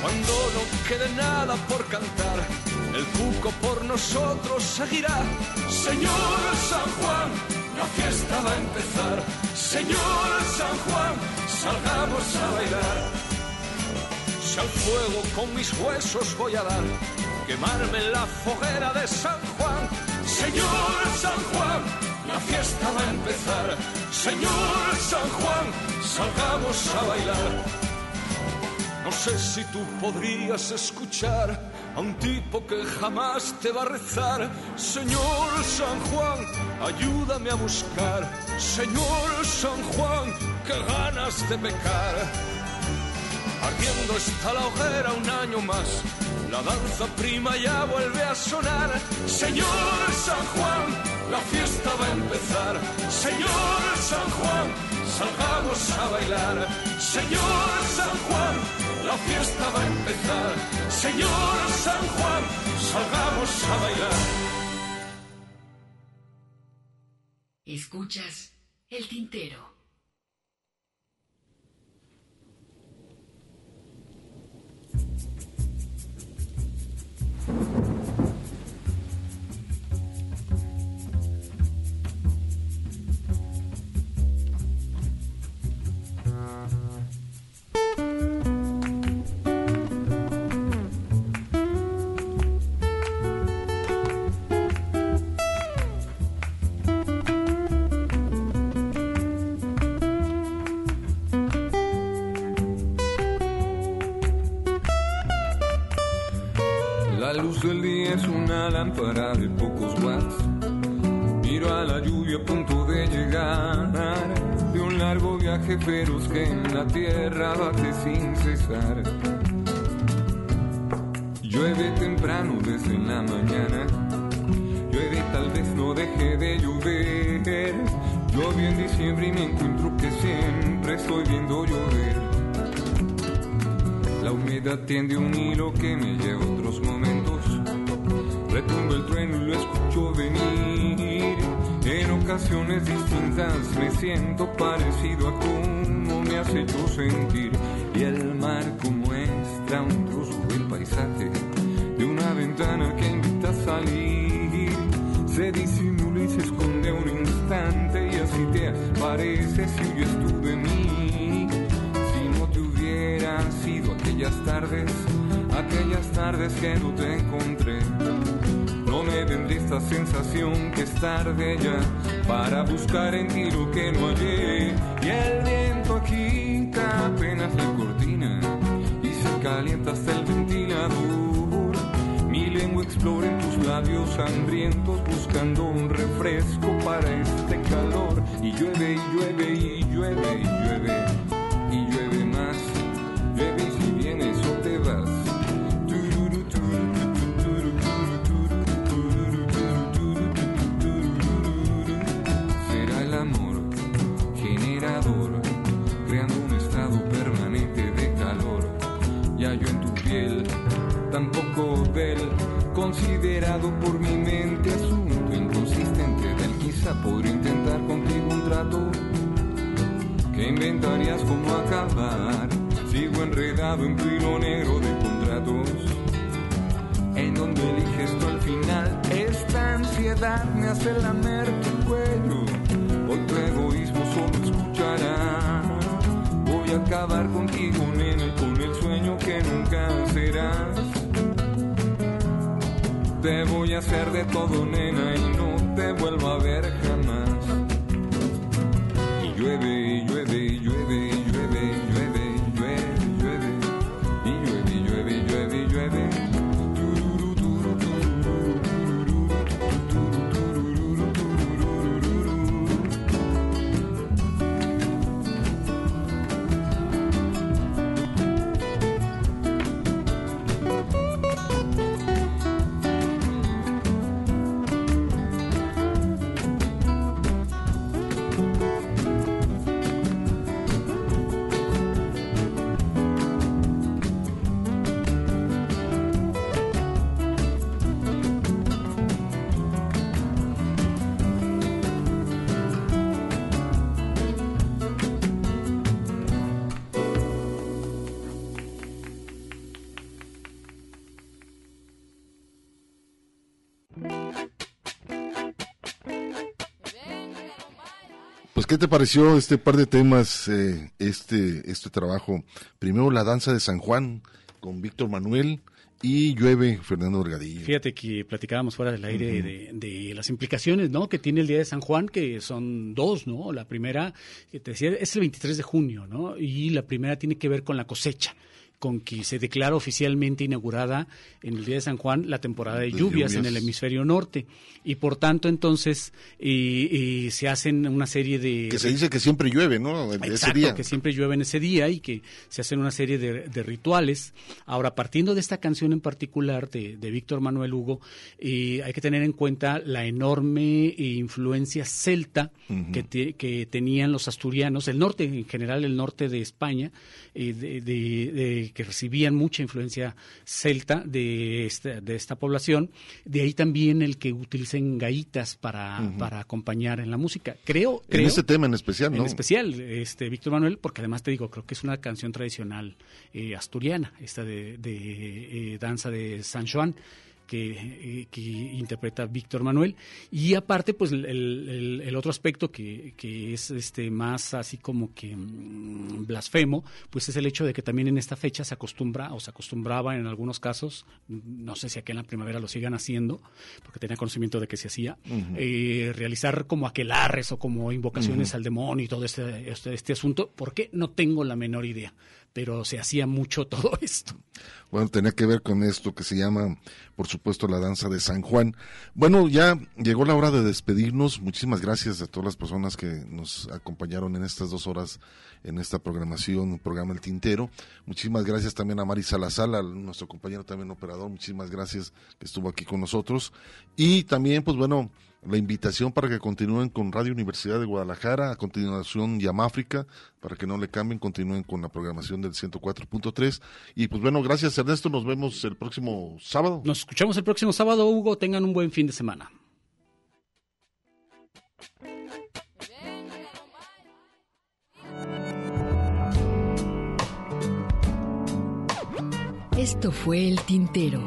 Cuando no quede nada por cantar, el cuco por nosotros seguirá. Señor San Juan, la fiesta va a empezar. Señor San Juan, salgamos a bailar. Al fuego con mis huesos voy a dar, quemarme en la foguera de San Juan. Señor San Juan, la fiesta va a empezar. Señor San Juan, salgamos a bailar. No sé si tú podrías escuchar a un tipo que jamás te va a rezar. Señor San Juan, ayúdame a buscar. Señor San Juan, qué ganas de pecar. Ardiendo está la hoguera un año más, la danza prima ya vuelve a sonar. Señor San Juan, la fiesta va a empezar. Señor San Juan, salgamos a bailar. Señor San Juan, la fiesta va a empezar. Señor San Juan, salgamos a bailar. Escuchas el tintero. Lámpara de pocos watts. Miro a la lluvia a punto de llegar de un largo viaje feroz que en la tierra bate sin cesar. Llueve temprano desde la mañana, llueve tal vez no deje de llover. Llueve en diciembre y me encuentro que siempre estoy viendo llover. La humedad tiende un hilo que me lleva Distintas me siento parecido a como me has hecho sentir. Y el mar como muestra un trozo del paisaje de una ventana que invita a salir. Se disimula y se esconde un instante y así te aparece si huyes tú mí. Si no te hubieran sido aquellas tardes, aquellas tardes que no te encontré vendré esta sensación que es tarde ya para buscar en ti lo que no hallé. Y el viento aquí apenas la cortina y se calienta hasta el ventilador. Mi lengua explora en tus labios hambrientos buscando un refresco para este calor. Y llueve y llueve y llueve y llueve tampoco del considerado por mi mente asunto inconsistente del quizá podría intentar contigo un trato. ¿Qué inventarías como acabar? Sigo enredado en tu hilo negro de contratos. En soledad me hace lamer tu cuello. Hoy tu egoísmo solo escuchará. Voy a acabar contigo, nena, con el sueño que nunca serás. Te voy a hacer de todo, nena, y no te vuelvo a ver jamás. Y llueve, ¿qué te pareció este par de temas, eh, este, este trabajo? Primero, la danza de San Juan con Víctor Manuel y Llueve, Fernando Orgadillo. Fíjate que platicábamos fuera del aire de, de las implicaciones, ¿no? Que tiene el Día de San Juan, que son dos, ¿no? La primera, que te decía, es el 23 de junio, ¿no? Y la primera tiene que ver con la cosecha con que se declara oficialmente inaugurada en el día de San Juan la temporada de lluvias, en el hemisferio norte y por tanto entonces y- y se hacen una serie de Que se dice que siempre llueve, ¿no? Ese Exacto, día. que siempre llueve en ese día y que se hacen una serie de, de rituales. Ahora, partiendo de esta canción en particular de, de Víctor Manuel Hugo, eh, hay que tener en cuenta la enorme eh, influencia celta Ujú. que, te- que tenían los asturianos, el norte, en general el norte de España, eh, de, de- que recibían mucha influencia celta de esta, de esta población. De ahí también el que utilicen gaitas para, para acompañar en la música. Creo, En ese tema en especial, ¿no? en especial, este Víctor Manuel, porque además te digo, creo que es una canción tradicional eh, asturiana, esta de, de, eh, danza de San Juan. Que, eh, que interpreta Víctor Manuel y aparte pues el, el- el otro aspecto que, que es este más así como que mm, blasfemo pues es el hecho de que también en esta fecha se acostumbra o se acostumbraba en algunos casos no sé si aquí en la primavera lo sigan haciendo porque tenía conocimiento de que se hacía eh, realizar como aquelarres o como invocaciones al demonio y todo este, este, este asunto. ¿Por qué? No tengo la menor idea, pero se hacía mucho (laughs) todo esto. Bueno, tenía que ver con esto que se llama, por supuesto, la danza de San Juan. Bueno, ya llegó la hora de despedirnos. Muchísimas gracias a todas las personas que nos acompañaron en estas dos horas en esta programación, programa El Tintero. Muchísimas gracias también a Mari Salazar, a nuestro compañero también operador. Muchísimas gracias que estuvo aquí con nosotros. Y también, pues bueno, la invitación para que continúen con Radio Universidad de Guadalajara, a continuación Yamáfrica, para que no le cambien, continúen con la programación del 104.3. Y pues bueno, gracias Ernesto, nos vemos el próximo sábado. Nos escuchamos el próximo sábado, Hugo. Tengan un buen fin de semana. Esto fue El Tintero.